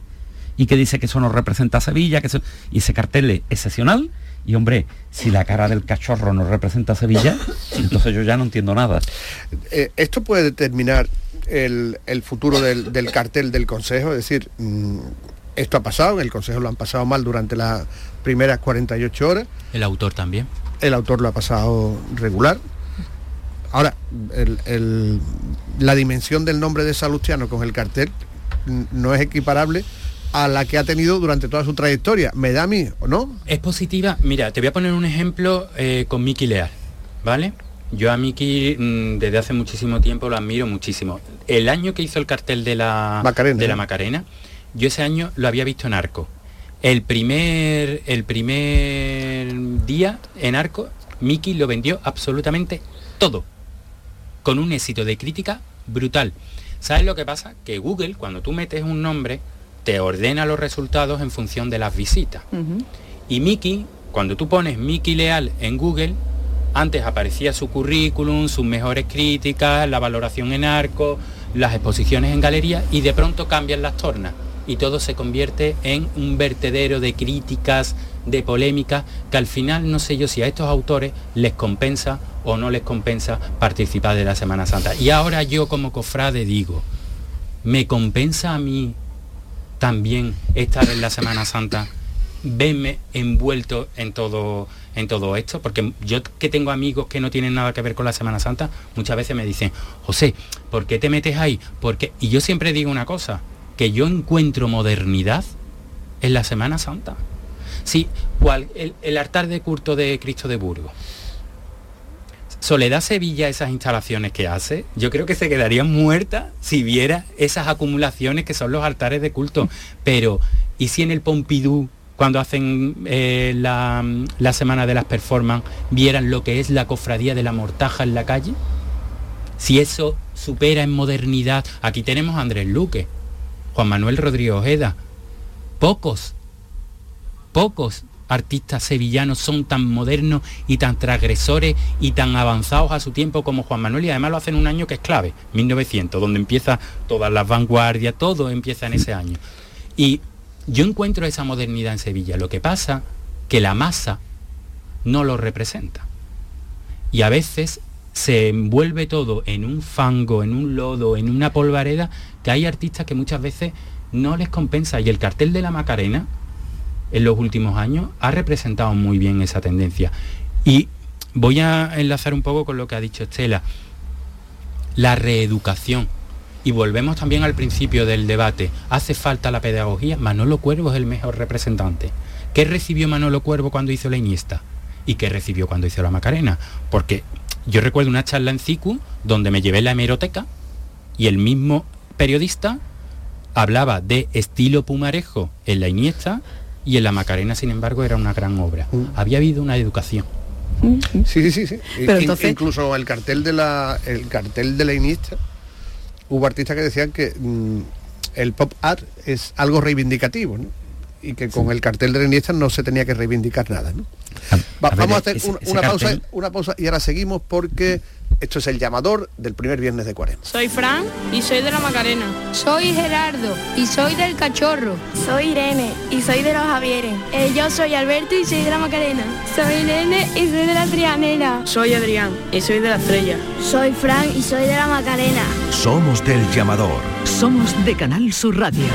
y que dice que eso no representa a Sevilla que eso... y ese cartel es excepcional y hombre si la cara del cachorro no representa a Sevilla entonces yo ya no entiendo nada Eh, esto puede determinar el, el futuro del, del cartel del Consejo, es decir, mm, esto ha pasado, en el Consejo lo han pasado mal durante las primeras 48 horas, El autor también. el autor lo ha pasado regular. Ahora, el- el- la dimensión del nombre de Salustiano con el cartel no es equiparable a la que ha tenido durante toda su trayectoria. Me da a mí, ¿o no? Es positiva. Mira, te voy a poner un ejemplo eh, con Miki Leal, ¿vale? Yo a Miki mm, desde hace muchísimo tiempo lo admiro muchísimo. El año que hizo el cartel de la Macarena, de la ¿eh? Macarena, yo ese año lo había visto en Arco. El primer, el primer día en Arco, Miki lo vendió absolutamente todo. Con un éxito de crítica brutal. ¿Sabes lo que pasa? Que Google, cuando tú metes un nombre, te ordena los resultados en función de las visitas. Y Miki, cuando tú pones Miki Leal en Google, antes aparecía su currículum, sus mejores críticas, la valoración en arco, las exposiciones en galería y de pronto cambian las tornas y todo se convierte en un vertedero de críticas, de polémicas, que al final no sé yo si a estos autores les compensa o no les compensa participar de la Semana Santa. Y ahora yo como cofrade digo, ¿me compensa a mí también estar en la Semana Santa, verme envuelto en todo, en todo esto, porque yo que tengo amigos que no tienen nada que ver con la Semana Santa, muchas veces me dicen, José, ¿por qué te metes ahí? Porque, y yo siempre digo una cosa, que yo encuentro modernidad en la Semana Santa. Sí, cual, el, el altar de culto de Cristo de Burgos. Soledad Sevilla, esas instalaciones que hace, yo creo que se quedaría muerta si viera esas acumulaciones que son los altares de culto. Pero, ¿y si en el Pompidou, cuando hacen eh, la, la semana de las performances, vieran lo que es la cofradía de la mortaja en la calle? Si eso supera en modernidad, aquí tenemos a Andrés Luque, Juan Manuel Rodríguez Ojeda, pocos, pocos artistas sevillanos son tan modernos y tan transgresores y tan avanzados a su tiempo como Juan Manuel y además lo hacen un año que es clave, 1900, donde empieza todas las vanguardias, todo empieza en ese año. Y yo encuentro esa modernidad en Sevilla, lo que pasa que la masa no lo representa. Y a veces se envuelve todo en un fango, en un lodo, en una polvareda, que hay artistas que muchas veces no les compensa. Y el cartel de la Macarena, en los últimos años, ha representado muy bien esa tendencia. Y voy a enlazar un poco con lo que ha dicho Estela. La reeducación. Y volvemos también al principio del debate. ¿Hace falta la pedagogía? Manolo Cuervo es el mejor representante. ¿Qué recibió Manolo Cuervo cuando hizo la Iniesta? ¿Y qué recibió cuando hizo la Macarena? Porque yo recuerdo una charla en CICU donde me llevé la hemeroteca y el mismo periodista hablaba de estilo pumarejo en la Iniesta y en la Macarena, sin embargo, era una gran obra. Había habido una educación. Sí, sí, sí, sí. Pero In- entonces- incluso el cartel de la el cartel de la Iniesta hubo artistas que decían que mm, el pop art es algo reivindicativo, ¿no? Y que con el cartel de la Iniesta no se tenía que reivindicar nada, ¿no? Va- a ver, vamos a hacer ese- un- ese una pausa, cartel- una pausa y ahora seguimos porque esto es el llamador del primer viernes de Cuaresma. Soy Fran y soy de la Macarena. Soy Gerardo y soy del Cachorro. Soy Irene y soy de los Javieres. Eh, yo soy Alberto y soy de la Macarena. Soy Irene y soy de la Trianera. Soy Adrián y soy de la Estrella. Soy Fran y soy de la Macarena. Somos del llamador. Somos de Canal Sur Radio.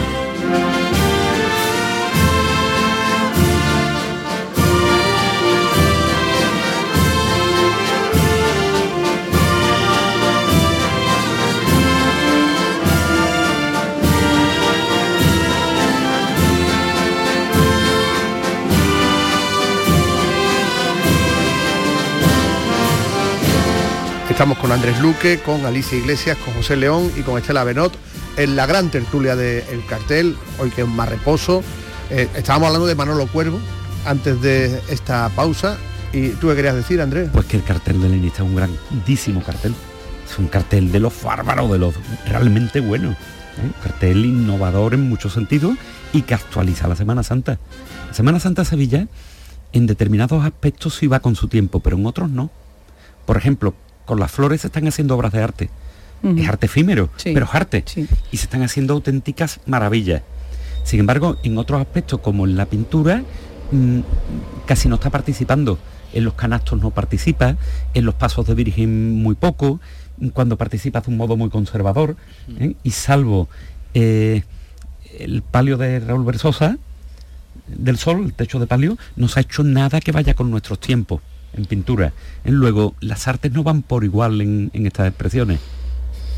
Estamos con Andrés Luque, con Alicia Iglesias, con José León y con Estela Benot en la gran tertulia del cartel, hoy que es más reposo. Eh, estábamos hablando de Manolo Cuervo antes de esta pausa. ¿Y tú qué querías decir, Andrés? Pues que el cartel de Leninista es un grandísimo cartel. Es un cartel de los bárbaros, de los realmente buenos. ¿eh? Un cartel innovador en muchos sentidos y que actualiza la Semana Santa. La Semana Santa Sevilla en determinados aspectos sí va con su tiempo, pero en otros no. Por ejemplo, con las flores se están haciendo obras de arte. Es arte efímero, Sí, pero es arte. sí. Y se están haciendo auténticas maravillas. Sin embargo, en otros aspectos como en la pintura, mm, casi no está participando. En los canastos no participa, en los pasos de Virgen muy poco, cuando participa de un modo muy conservador. ¿eh? Y salvo eh, el palio de Raúl Versosa, del sol, el techo de palio, no se ha hecho nada que vaya con nuestros tiempos en pintura. Luego, las artes no van por igual en, en estas expresiones,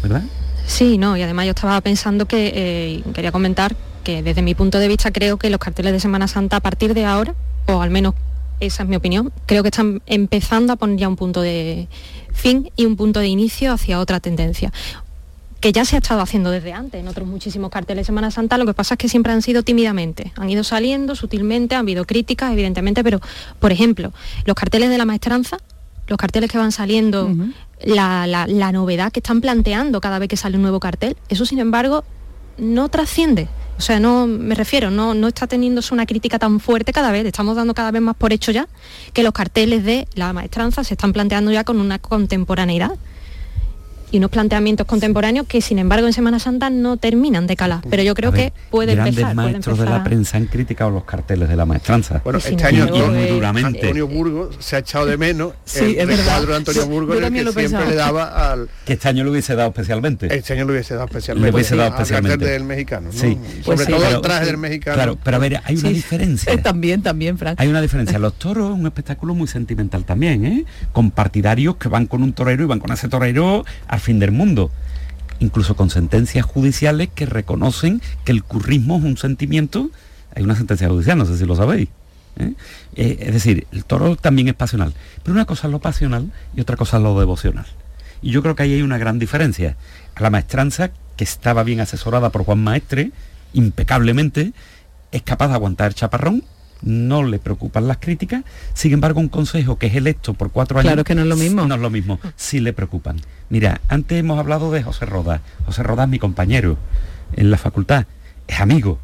¿verdad? Sí, no, y además yo estaba pensando que eh, quería comentar que desde mi punto de vista creo que los carteles de Semana Santa a partir de ahora, o al menos esa es mi opinión, creo que están empezando a poner ya un punto de fin y un punto de inicio hacia otra tendencia que ya se ha estado haciendo desde antes en otros muchísimos carteles de Semana Santa, lo que pasa es que siempre han sido tímidamente, han ido saliendo sutilmente, han habido críticas, evidentemente, pero, por ejemplo, los carteles de la maestranza, los carteles que van saliendo, la, la- la novedad que están planteando cada vez que sale un nuevo cartel, eso sin embargo no trasciende. O sea, no me refiero, no, no está teniéndose una crítica tan fuerte cada vez, estamos dando cada vez más por hecho ya que los carteles de la maestranza se están planteando ya con una contemporaneidad y unos planteamientos contemporáneos que sin embargo en Semana Santa no terminan de calar. Pero yo creo ver, que puede grandes empezar. puede maestros de la prensa han criticado los carteles de la maestranza. Bueno, este año y muy eh, duramente. Antonio Burgos se ha echado de menos Sí, el es verdad. recuadro de Antonio Yo- Burgos en el que lo siempre pensaba. le daba al que este año lo hubiese dado especialmente. este año le hubiese dado especialmente Le hubiese dado al cartel especialmente. del mexicano, ¿no? Sí. sobre Pues sí, todo pero- el traje del mexicano. Claro, pero a ver, hay una Sí. diferencia. También, también, Fran. Hay una diferencia. Los toros es un espectáculo muy sentimental también, ¿eh? Con partidarios que van con un torero y van con ese torero al fin del mundo. Incluso con sentencias judiciales que reconocen que el currismo es un sentimiento. Hay una sentencia judicial, no sé si lo sabéis. ¿eh? Eh, es decir, el toro también es pasional. Pero una cosa es lo pasional y otra cosa es lo devocional. Y yo creo que ahí hay una gran diferencia. La maestranza, que estaba bien asesorada por Juan Maestre, impecablemente, es capaz de aguantar el chaparrón, no le preocupan las críticas, sin embargo un consejo que es electo por cuatro años... Claro que no es lo mismo. No es lo mismo, sí le preocupan. Mira, antes hemos hablado de José Rodas. José Rodas es mi compañero en la facultad, es amigo.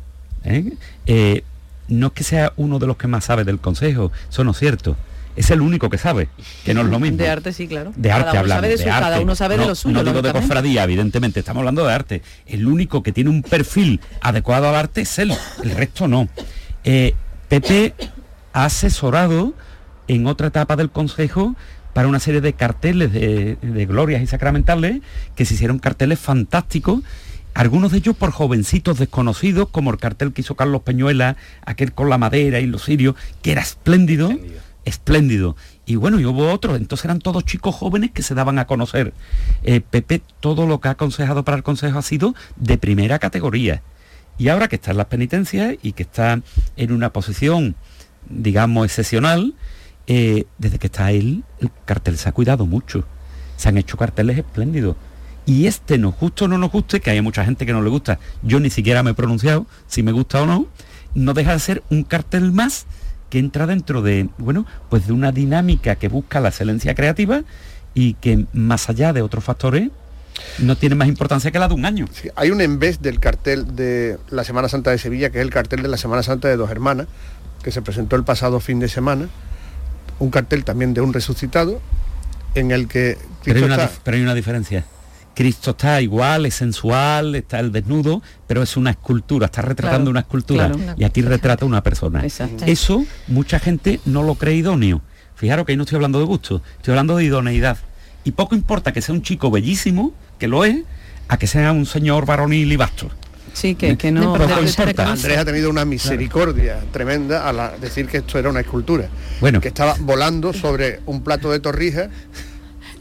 ¿eh? Eh, no es que sea uno de los que más sabe del consejo, eso no es cierto. Es el único que sabe, que no es lo mismo. De arte sí, claro. De arte hablamos, de, su, de arte. Cada uno sabe no, de lo suyo. No digo de cofradía, evidentemente, estamos hablando de arte. El único que tiene un perfil adecuado al arte es él, el resto no. Eh, Pepe ha asesorado en otra etapa del Consejo para una serie de carteles de, de glorias y sacramentales que se hicieron carteles fantásticos algunos de ellos por jovencitos desconocidos, como el cartel que hizo Carlos Peñuela, aquel con la madera y los sirios, que era espléndido, espléndido. Y bueno, y hubo otros, entonces eran todos chicos jóvenes que se daban a conocer. Eh, Pepe, todo lo que ha aconsejado para el Consejo ha sido de primera categoría. Y ahora que está en las penitencias y que está en una posición, digamos, excepcional, eh, desde que está él, el cartel se ha cuidado mucho. Se han hecho carteles espléndidos. Y este, nos guste o no nos guste, que hay mucha gente que no le gusta, yo ni siquiera me he pronunciado si me gusta o no, no deja de ser un cartel más que entra dentro de, bueno, pues de una dinámica que busca la excelencia creativa y que más allá de otros factores no tiene más importancia que la de un año. hay un embés del cartel de la Semana Santa de Sevilla, que es el cartel de la Semana Santa de Dos Hermanas, que se presentó el pasado fin de semana, un cartel también de un resucitado, en el que... Pero hay, una, pero hay una diferencia. Cristo está igual, es sensual, está el desnudo, pero es una escultura, está retratando una escultura y aquí retrata una persona. Eso mucha gente no lo cree idóneo. Fijaros que ahí no estoy hablando de gusto, estoy hablando de idoneidad. Y poco importa que sea un chico bellísimo, que lo es, a que sea un señor varonil y vasto. Sí, que, que no... Andrés ha tenido una misericordia tremenda al decir que esto era una escultura. Bueno. Que estaba volando sobre un plato de torrijas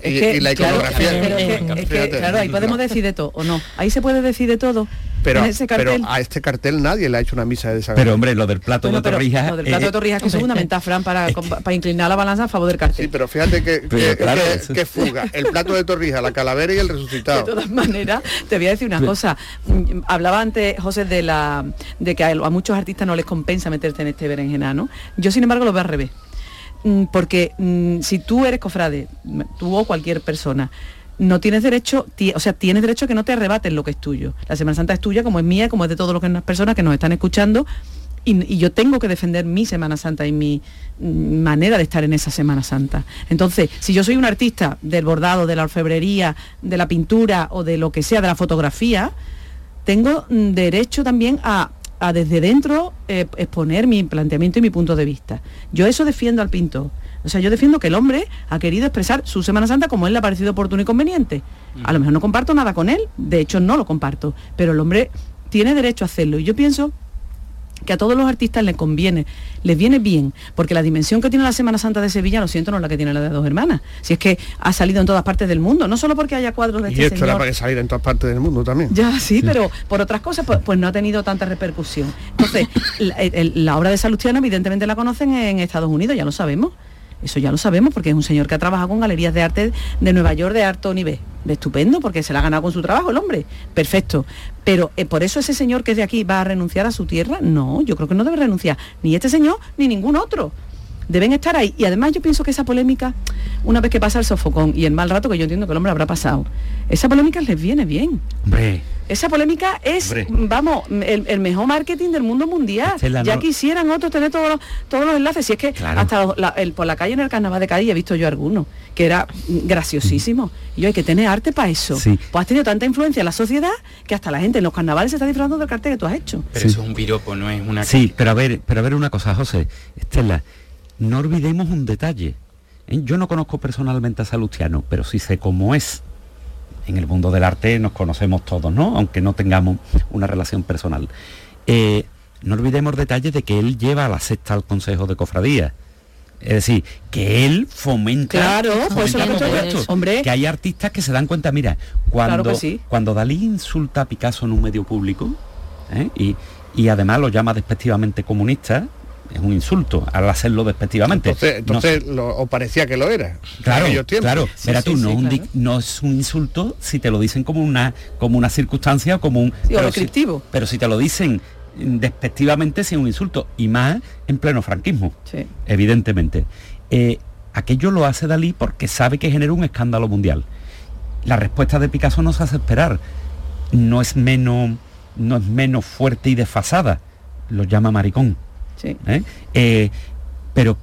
y, la iconografía. claro, ahí podemos decir de todo, ¿o no? Ahí se puede decir de todo. Pero, pero a este cartel nadie le ha hecho una misa de esa Pero hombre, lo del plato de torrijas... Lo del plato de torrijas que es segunda Fran, para, para inclinar la balanza a favor del cartel. Sí, pero fíjate que, que, fuga. El plato de torrijas, la calavera y el resucitado. De todas maneras, te voy a decir una cosa. Mm, hablaba antes, José, de la de que a, a muchos artistas no les compensa meterte en este berenjena, ¿no? Yo, sin embargo, lo veo al revés. Mm, porque mm, si tú eres cofrade, tú o cualquier persona, no tienes derecho, o sea, tienes derecho a que no te arrebaten lo que es tuyo. La Semana Santa es tuya, como es mía, como es de todas las personas que nos están escuchando, y, yo tengo que defender mi Semana Santa y mi mm, manera de estar en esa Semana Santa. Entonces, si yo soy un artista del bordado, de la orfebrería, de la pintura o de lo que sea, de la fotografía, tengo derecho también a a desde dentro eh, exponer mi planteamiento y mi punto de vista. Yo eso defiendo al pintor. O sea, yo defiendo que el hombre ha querido expresar su Semana Santa como él le ha parecido oportuno y conveniente. A lo mejor no comparto nada con él, de hecho no lo comparto, pero el hombre tiene derecho a hacerlo. Y yo pienso que a todos los artistas les conviene, les viene bien, porque la dimensión que tiene la Semana Santa de Sevilla, lo siento, no es la que tiene la de dos hermanas. Si es que ha salido en todas partes del mundo, no solo porque haya cuadros de este y esto era para que saliera en todas partes del mundo también. Ya, sí, pero por otras cosas, pues, pues, no ha tenido tanta repercusión. Entonces, la, obra de Salustiano evidentemente la conocen en Estados Unidos, ya lo sabemos. Eso ya lo sabemos porque es un señor que ha trabajado con galerías de arte de Nueva York de alto nivel. De estupendo, porque se la ha ganado con su trabajo el hombre. Perfecto. Pero eh, por eso ese señor que es de aquí va a renunciar a su tierra. No, yo creo que no debe renunciar. Ni este señor ni ningún otro deben estar ahí. Y además yo pienso que esa polémica, una vez que pasa el sofocón y el mal rato que yo entiendo que el hombre habrá pasado, esa polémica les viene bien. Hombre. Esa polémica es, vamos, el, mejor marketing del mundo mundial. ya quisieran otros tener todos los, todos los enlaces. Si es que hasta por la calle en el carnaval de Cádiz he visto yo algunos, que era graciosísimo. Y yo hay que tener arte para eso. Pues has tenido tanta influencia en la sociedad que hasta la gente en los carnavales se está disfrutando del cartel que tú has hecho. Pero eso es un piropo, no es una... Sí, pero a ver, pero a ver una cosa, José. Estela, no olvidemos un detalle. ¿eh? Yo no conozco personalmente a Salustiano, pero sí sé cómo es. En el mundo del arte nos conocemos todos, ¿no? Aunque no tengamos una relación personal. Eh, no olvidemos detalles de que él lleva a la sexta al Consejo de Cofradía. Es decir, que él fomenta, claro, pues hombre. que hay artistas que se dan cuenta, mira, cuando, cuando Dalí insulta a Picasso en un medio público ¿eh? y, y además lo llama despectivamente comunista, es un insulto al hacerlo despectivamente. Entonces, o parecía que lo era. Claro, claro. tú, no, es un insulto si te lo dicen como una, como una circunstancia o como un... pero, si, pero si te lo dicen despectivamente, es un insulto. Y más en pleno franquismo, evidentemente. Eh, aquello lo hace Dalí porque sabe que genera un escándalo mundial. La respuesta de Picasso no se hace esperar. No es menos, no es menos fuerte y desfasada. Lo llama maricón. ¿Eh? Eh, pero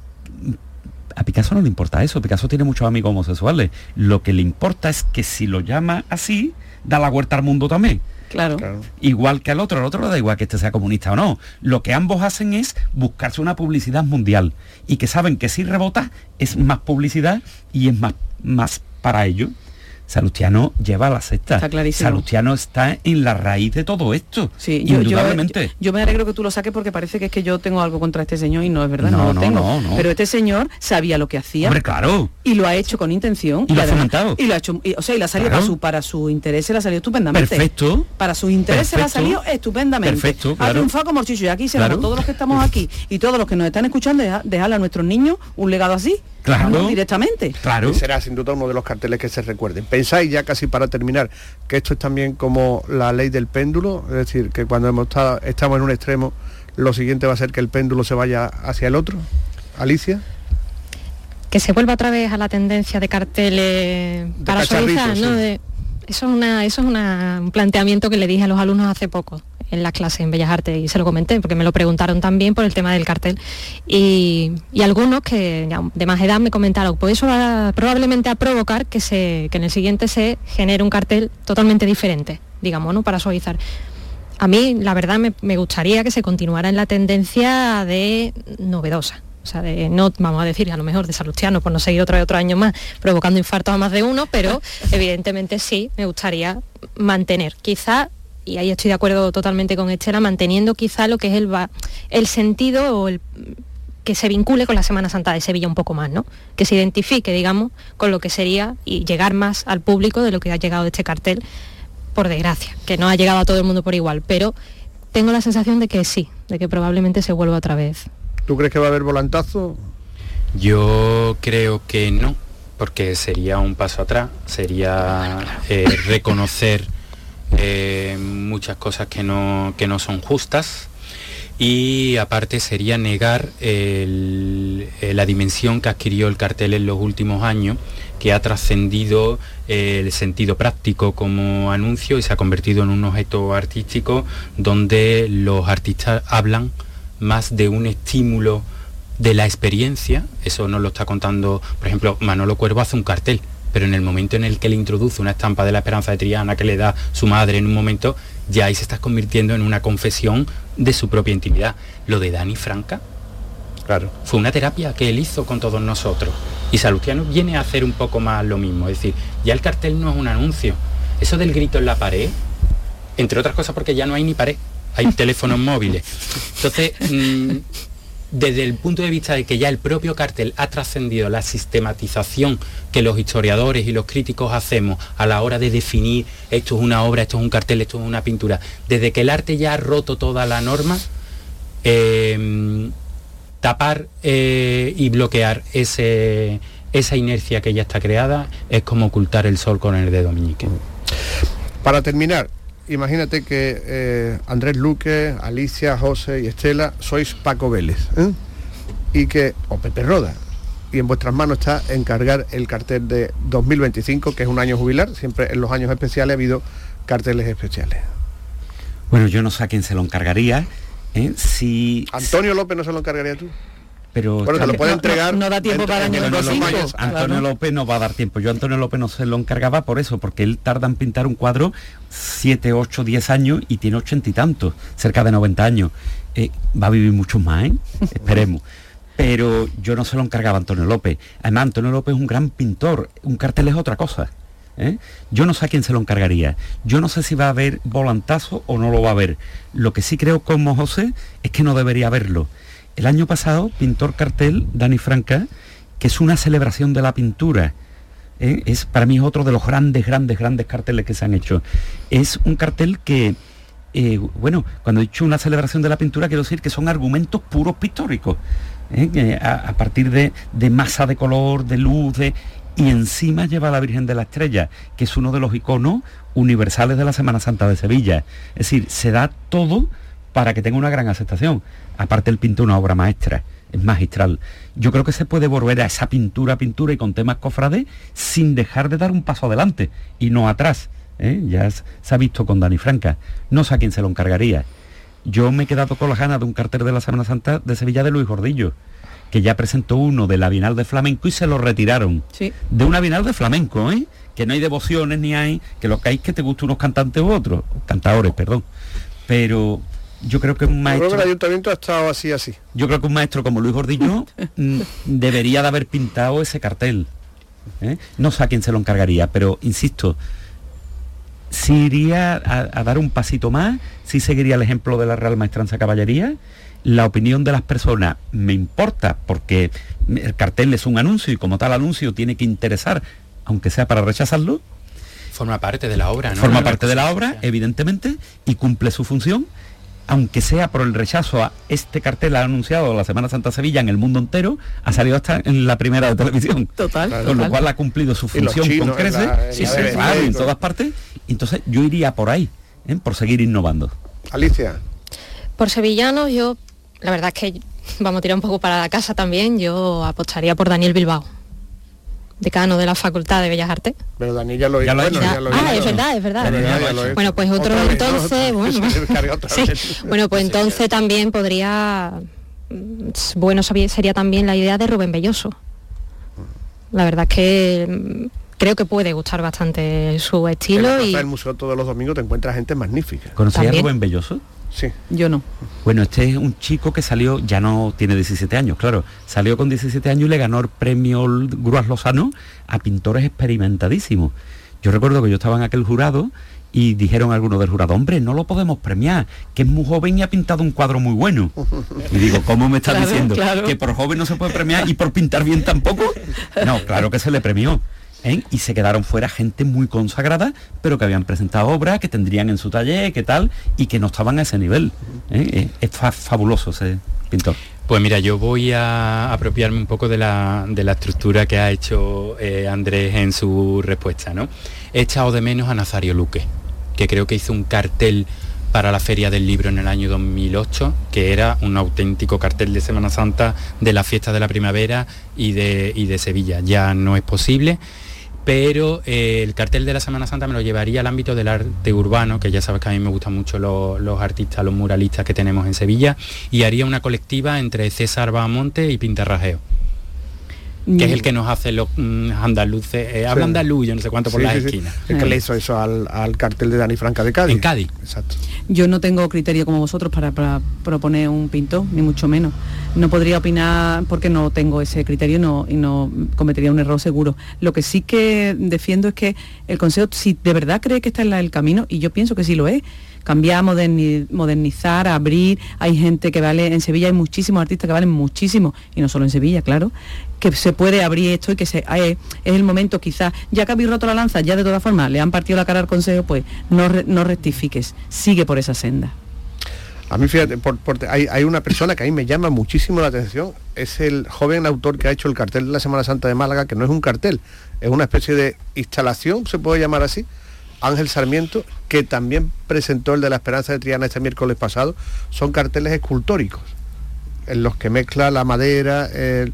a Picasso no le importa eso, Picasso tiene muchos amigos homosexuales. Lo que le importa es que si lo llama así, da la vuelta al mundo también. Claro. Igual que al otro, al otro le da igual que este sea comunista o no. Lo que ambos hacen es buscarse una publicidad mundial y que saben que si rebota es más publicidad y es más, más para ellos. Salustiano lleva la sexta. Está clarísimo. Salustiano está en la raíz de todo esto. Sí, indudablemente. Yo, me alegro que tú lo saques porque parece que es que yo tengo algo contra este señor y no es verdad, no, lo tengo. Pero este señor sabía lo que hacía. claro. Y lo ha hecho con intención. Y, lo ha Y lo ha hecho, o sea, y la ha salido para su, para su interés, se la ha salido estupendamente. Perfecto. Para su interés se la ha salido estupendamente. Perfecto. Ha triunfado como chicho. Y aquí se todos los que estamos aquí y todos los que nos están escuchando, dejarle a nuestros niños un legado así. Claro. directamente. Claro. será sin duda uno de los carteles que se recuerden. Pensáis ya casi para terminar que esto es también como la ley del péndulo, es decir, que cuando hemos estado, estamos en un extremo, lo siguiente va a ser que el péndulo se vaya hacia el otro. Alicia. Que se vuelva otra vez a la tendencia de carteles para suavizar, ¿no? eso es, una, eso es un planteamiento que le dije a los alumnos hace poco en la clase en Bellas Artes y se lo comenté porque me lo preguntaron también por el tema del cartel. Y, algunos que de más edad me comentaron pues eso va probablemente a provocar que se que en el siguiente se genere un cartel totalmente diferente digamos no para suavizar a mí la verdad me, gustaría que se continuara en la tendencia de novedosa o sea, de, no vamos a decir a lo mejor de Salustiano por no seguir otro otro año más provocando infartos a más de uno, pero evidentemente sí me gustaría mantener. Quizá y ahí estoy de acuerdo totalmente con Estela, manteniendo quizá lo que es el, el sentido o el que se vincule con la Semana Santa de Sevilla un poco más, ¿no? Que se identifique, digamos, con lo que sería y llegar más al público de lo que ha llegado este cartel, por desgracia, que no ha llegado a todo el mundo por igual, pero tengo la sensación de que sí, de que probablemente se vuelva otra vez. ¿Tú crees que va a haber volantazo? Yo creo que no, porque sería un paso atrás, sería eh, reconocer eh, muchas cosas que no, que no son justas. Y aparte sería negar eh, la dimensión que adquirió el cartel en los últimos años, que ha trascendido eh, el sentido práctico como anuncio y se ha convertido en un objeto artístico donde los artistas hablan más de un estímulo de la experiencia, eso nos lo está contando, por ejemplo, Manolo Cuervo hace un cartel, pero en el momento en el que le introduce una estampa de la esperanza de Triana que le da su madre en un momento, ya ahí se está convirtiendo en una confesión de su propia intimidad. Lo de Dani Franca, claro, fue una terapia que él hizo con todos nosotros. Y Salustiano viene a hacer un poco más lo mismo, es decir, ya el cartel no es un anuncio. Eso del grito en la pared, entre otras cosas porque ya no hay ni pared, hay teléfonos móviles. Entonces, mm, desde el punto de vista de que ya el propio cartel ha trascendido la sistematización que los historiadores y los críticos hacemos a la hora de definir esto es una obra, esto es un cartel, esto es una pintura, desde que el arte ya ha roto toda la norma, em, tapar eh, y bloquear ese, esa inercia que ya está creada es como ocultar el sol con el dedo meñique. Para terminar, imagínate que eh, Andrés Luque, Alicia, José y Estela sois Paco Vélez ¿eh? y que, o Pepe Roda, y en vuestras manos está encargar el cartel de 2025, que es un año jubilar, siempre en los años especiales ha habido carteles especiales. Bueno, yo no sé a quién se lo encargaría. ¿eh? Si... Antonio López no se lo encargaría tú pero bueno, lo puede entregar no, da tiempo para año Antonio López no va a dar tiempo yo Antonio López no se lo encargaba por eso porque él tarda en pintar un cuadro 7, 8, 10 años y tiene ochenta y tantos cerca de 90 años eh, va a vivir mucho más ¿eh? esperemos pero yo no se lo encargaba a Antonio López además Antonio López es un gran pintor un cartel es otra cosa ¿eh? Yo no sé a quién se lo encargaría. Yo no sé si va a haber volantazo o no lo va a haber. Lo que sí creo como José es que no debería haberlo. El año pasado, pintor cartel, Dani Franca, que es una celebración de la pintura. ¿eh? Es, para mí otro de los grandes, grandes, grandes carteles que se han hecho. Es un cartel que, eh, bueno, cuando he dicho una celebración de la pintura, quiero decir que son argumentos puros pictóricos. ¿eh? A, partir de, masa de color, de luz, y encima lleva a la Virgen de la Estrella, que es uno de los iconos universales de la Semana Santa de Sevilla. Es decir, se da todo para que tenga una gran aceptación. Aparte el pintor una obra maestra, es magistral. Yo creo que se puede volver a esa pintura, pintura y con temas cofrades sin dejar de dar un paso adelante y no atrás. ¿eh? Ya se ha visto con Dani Franca. No sé a quién se lo encargaría. Yo me he quedado con la ganas de un cartel de la Semana Santa de Sevilla de Luis Gordillo, que ya presentó uno de la Bienal de Flamenco y se lo retiraron. De una Bienal de Flamenco, ¿eh? que no hay devociones ni hay, que lo que hay es que te gusten unos cantantes u otros, cantadores, perdón. Pero yo creo que un maestro... el ayuntamiento ha estado así, así. Yo creo que un maestro como Luis Gordillo mm, debería de haber pintado ese cartel. ¿eh? No sé a quién se lo encargaría, pero insisto, si iría a, dar un pasito más, si seguiría el ejemplo de la Real Maestranza Caballería, la opinión de las personas me importa porque el cartel es un anuncio y como tal anuncio tiene que interesar, aunque sea para rechazarlo. Forma parte de la obra, ¿no? Forma parte de la obra, evidentemente, y cumple su función aunque sea por el rechazo a este cartel ha anunciado la Semana Santa Sevilla en el mundo entero, ha salido hasta en la primera de televisión. Total. Con lo cual ha cumplido su función con creces, en, todas partes. Entonces yo iría por ahí, ¿eh? por seguir innovando. Alicia. Por sevillanos yo la verdad es que vamos a tirar un poco para la casa también. Yo apostaría por Daniel Bilbao, decano de la Facultad de Bellas Artes. Pero Daniel ya lo Ya hizo. bueno, ya lo Ah, es verdad, es verdad. Bueno, pues otro Otra vez, ¿no? entonces, bueno, sí. bueno, pues entonces también podría, mm, bueno sería también la idea de Rubén Belloso. La verdad es que mm, creo que puede gustar bastante su En la estilo plaza y del museo todos los domingos te encuentras gente magnífica. ¿Conocías a. Rubén Belloso? Sí. Yo no. Bueno, este es un chico que salió, ya no tiene 17 años, claro, salió con 17 años y le ganó el premio Gruas Lozano a pintores experimentadísimos. Yo recuerdo que yo estaba en aquel jurado y dijeron algunos del jurado, hombre, no lo podemos premiar, que es muy joven y ha pintado un cuadro muy bueno. Y digo, ¿cómo me estás Claro, diciendo? claro. ¿Que por joven no se puede premiar y por pintar bien tampoco? No, claro que se le premió. ¿Eh? Y se quedaron fuera gente muy consagrada, pero que habían presentado obras, que tendrían en su taller, que tal, y que no estaban a ese nivel. ¿eh? Eh, Es fa- fabuloso ese pintor. Pues mira, yo voy a apropiarme un poco de la, de la estructura que ha hecho Andrés en su respuesta, ¿no? He echado de menos a Nazario Luque, que creo que hizo un cartel para la Feria del Libro en el año 2008, que era un auténtico cartel de Semana Santa de la fiesta de la primavera y de, y de Sevilla. Ya no es posible, pero eh, el cartel de la Semana Santa me lo llevaría al ámbito del arte urbano, que ya sabes que a mí me gustan mucho los, artistas, los muralistas que tenemos en Sevilla, y haría una colectiva entre César Bahamonte y Pintarrajeo, que es el que nos hace los mm, andaluces, eh, habla Sí. andaluz, yo no sé cuánto por Sí, las sí, sí. esquinas. El que le hizo eso al, al cartel de Dani Franca de Cádiz. En Cádiz. Exacto. Yo no tengo criterio como vosotros para, para proponer un pintor, ni mucho menos. No podría opinar porque no tengo ese criterio no, y no cometería un error seguro. Lo que sí que defiendo es que el Consejo, si de verdad cree que está en la- el camino, y yo pienso que sí lo es, cambiar, moderni- modernizar, abrir, hay gente que vale, en Sevilla hay muchísimos artistas que valen muchísimo, y no solo en Sevilla, claro, que se puede abrir esto y que se, eh, es el momento quizás, ya que habéis roto la lanza, ya de todas formas le han partido la cara al Consejo, pues no, no rectifiques, sigue por esa senda. A mí, fíjate, por- por- hay, hay una persona que a mí me llama muchísimo la atención, es el joven autor que ha hecho el cartel de la Semana Santa de Málaga, que no es un cartel, es una especie de instalación, se puede llamar así, Ángel Sarmiento, que también presentó el de la Esperanza de Triana este miércoles pasado, son carteles escultóricos, en los que mezcla la madera, el-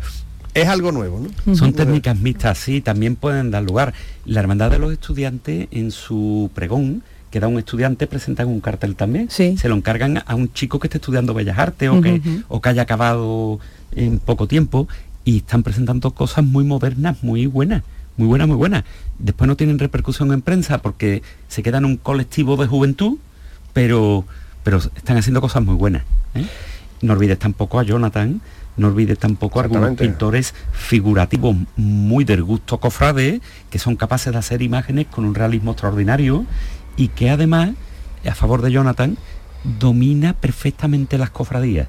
es algo nuevo, ¿no? Son técnicas mixtas, sí, también pueden dar lugar. La Hermandad de los Estudiantes en su pregón, que da un estudiante, presentan un cartel también. Se lo encargan a un chico que esté estudiando Bellas Artes o, que, o que haya acabado en poco tiempo y están presentando cosas muy modernas, muy buenas, muy buenas, muy buenas. Después no tienen repercusión en prensa porque se quedan en un colectivo de juventud, pero, pero están haciendo cosas muy buenas. ¿eh? No olvides tampoco a Jonathan, no olvides tampoco a algunos pintores figurativos muy del gusto cofrade, que son capaces de hacer imágenes con un realismo extraordinario y que además, a favor de Jonathan, domina perfectamente las cofradías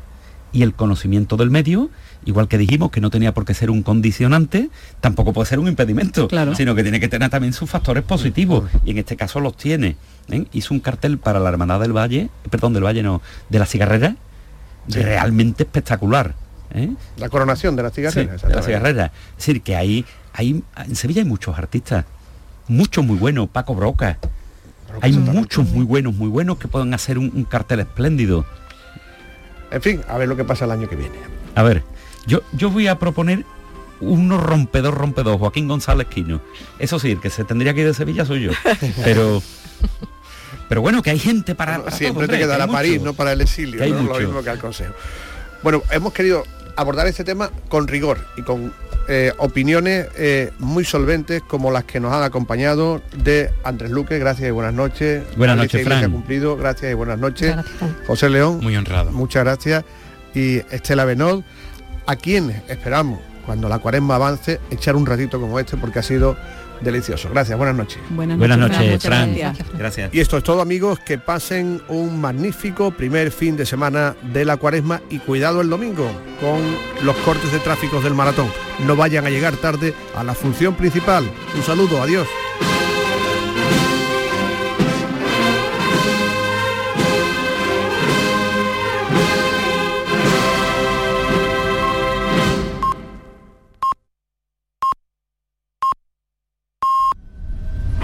y el conocimiento del medio, igual que dijimos que no tenía por qué ser un condicionante, tampoco puede ser un impedimento, Claro. sino que tiene que tener también sus factores positivos y en este caso los tiene. ¿eh? Hizo un cartel para la Hermandad del Valle, perdón, del Valle no, de la cigarrera, Sí. realmente espectacular. ¿eh? La coronación de la cigarrera. Sí, de la cigarrera. Es decir, que hay, hay, en Sevilla hay muchos artistas, muchos muy buenos, Paco Broca. Hay muchos muy buenos, muy buenos que pueden hacer un, un cartel espléndido. En fin, a ver lo que pasa el año que viene. A ver, yo, yo voy a proponer uno rompedor, rompedor, Joaquín González Quino. Eso sí, el que se tendría que ir de Sevilla soy yo. Pero, pero bueno, que hay gente para... para Siempre todo, te quedará París, mucho. no para el exilio, ¿no? lo mismo que al Consejo. Bueno, hemos querido abordar este tema con rigor y con eh, opiniones eh, muy solventes como las que nos han acompañado de Andrés Luque, gracias y buenas noches. Buenas noches, Fran. Cumplido, gracias y buenas noches. José León. Muy honrado. Muchas gracias. Y Estela Benod, a quienes esperamos, cuando la cuaresma avance, echar un ratito como este porque ha sido delicioso. Gracias, buenas noches. Buenas, Buenas noches, Fran. gracias. Gracias. Y esto es todo amigos, que pasen un magnífico primer fin de semana de la cuaresma y cuidado el domingo con los cortes de tráfico del maratón. No vayan a llegar tarde a la función principal. Un saludo, adiós.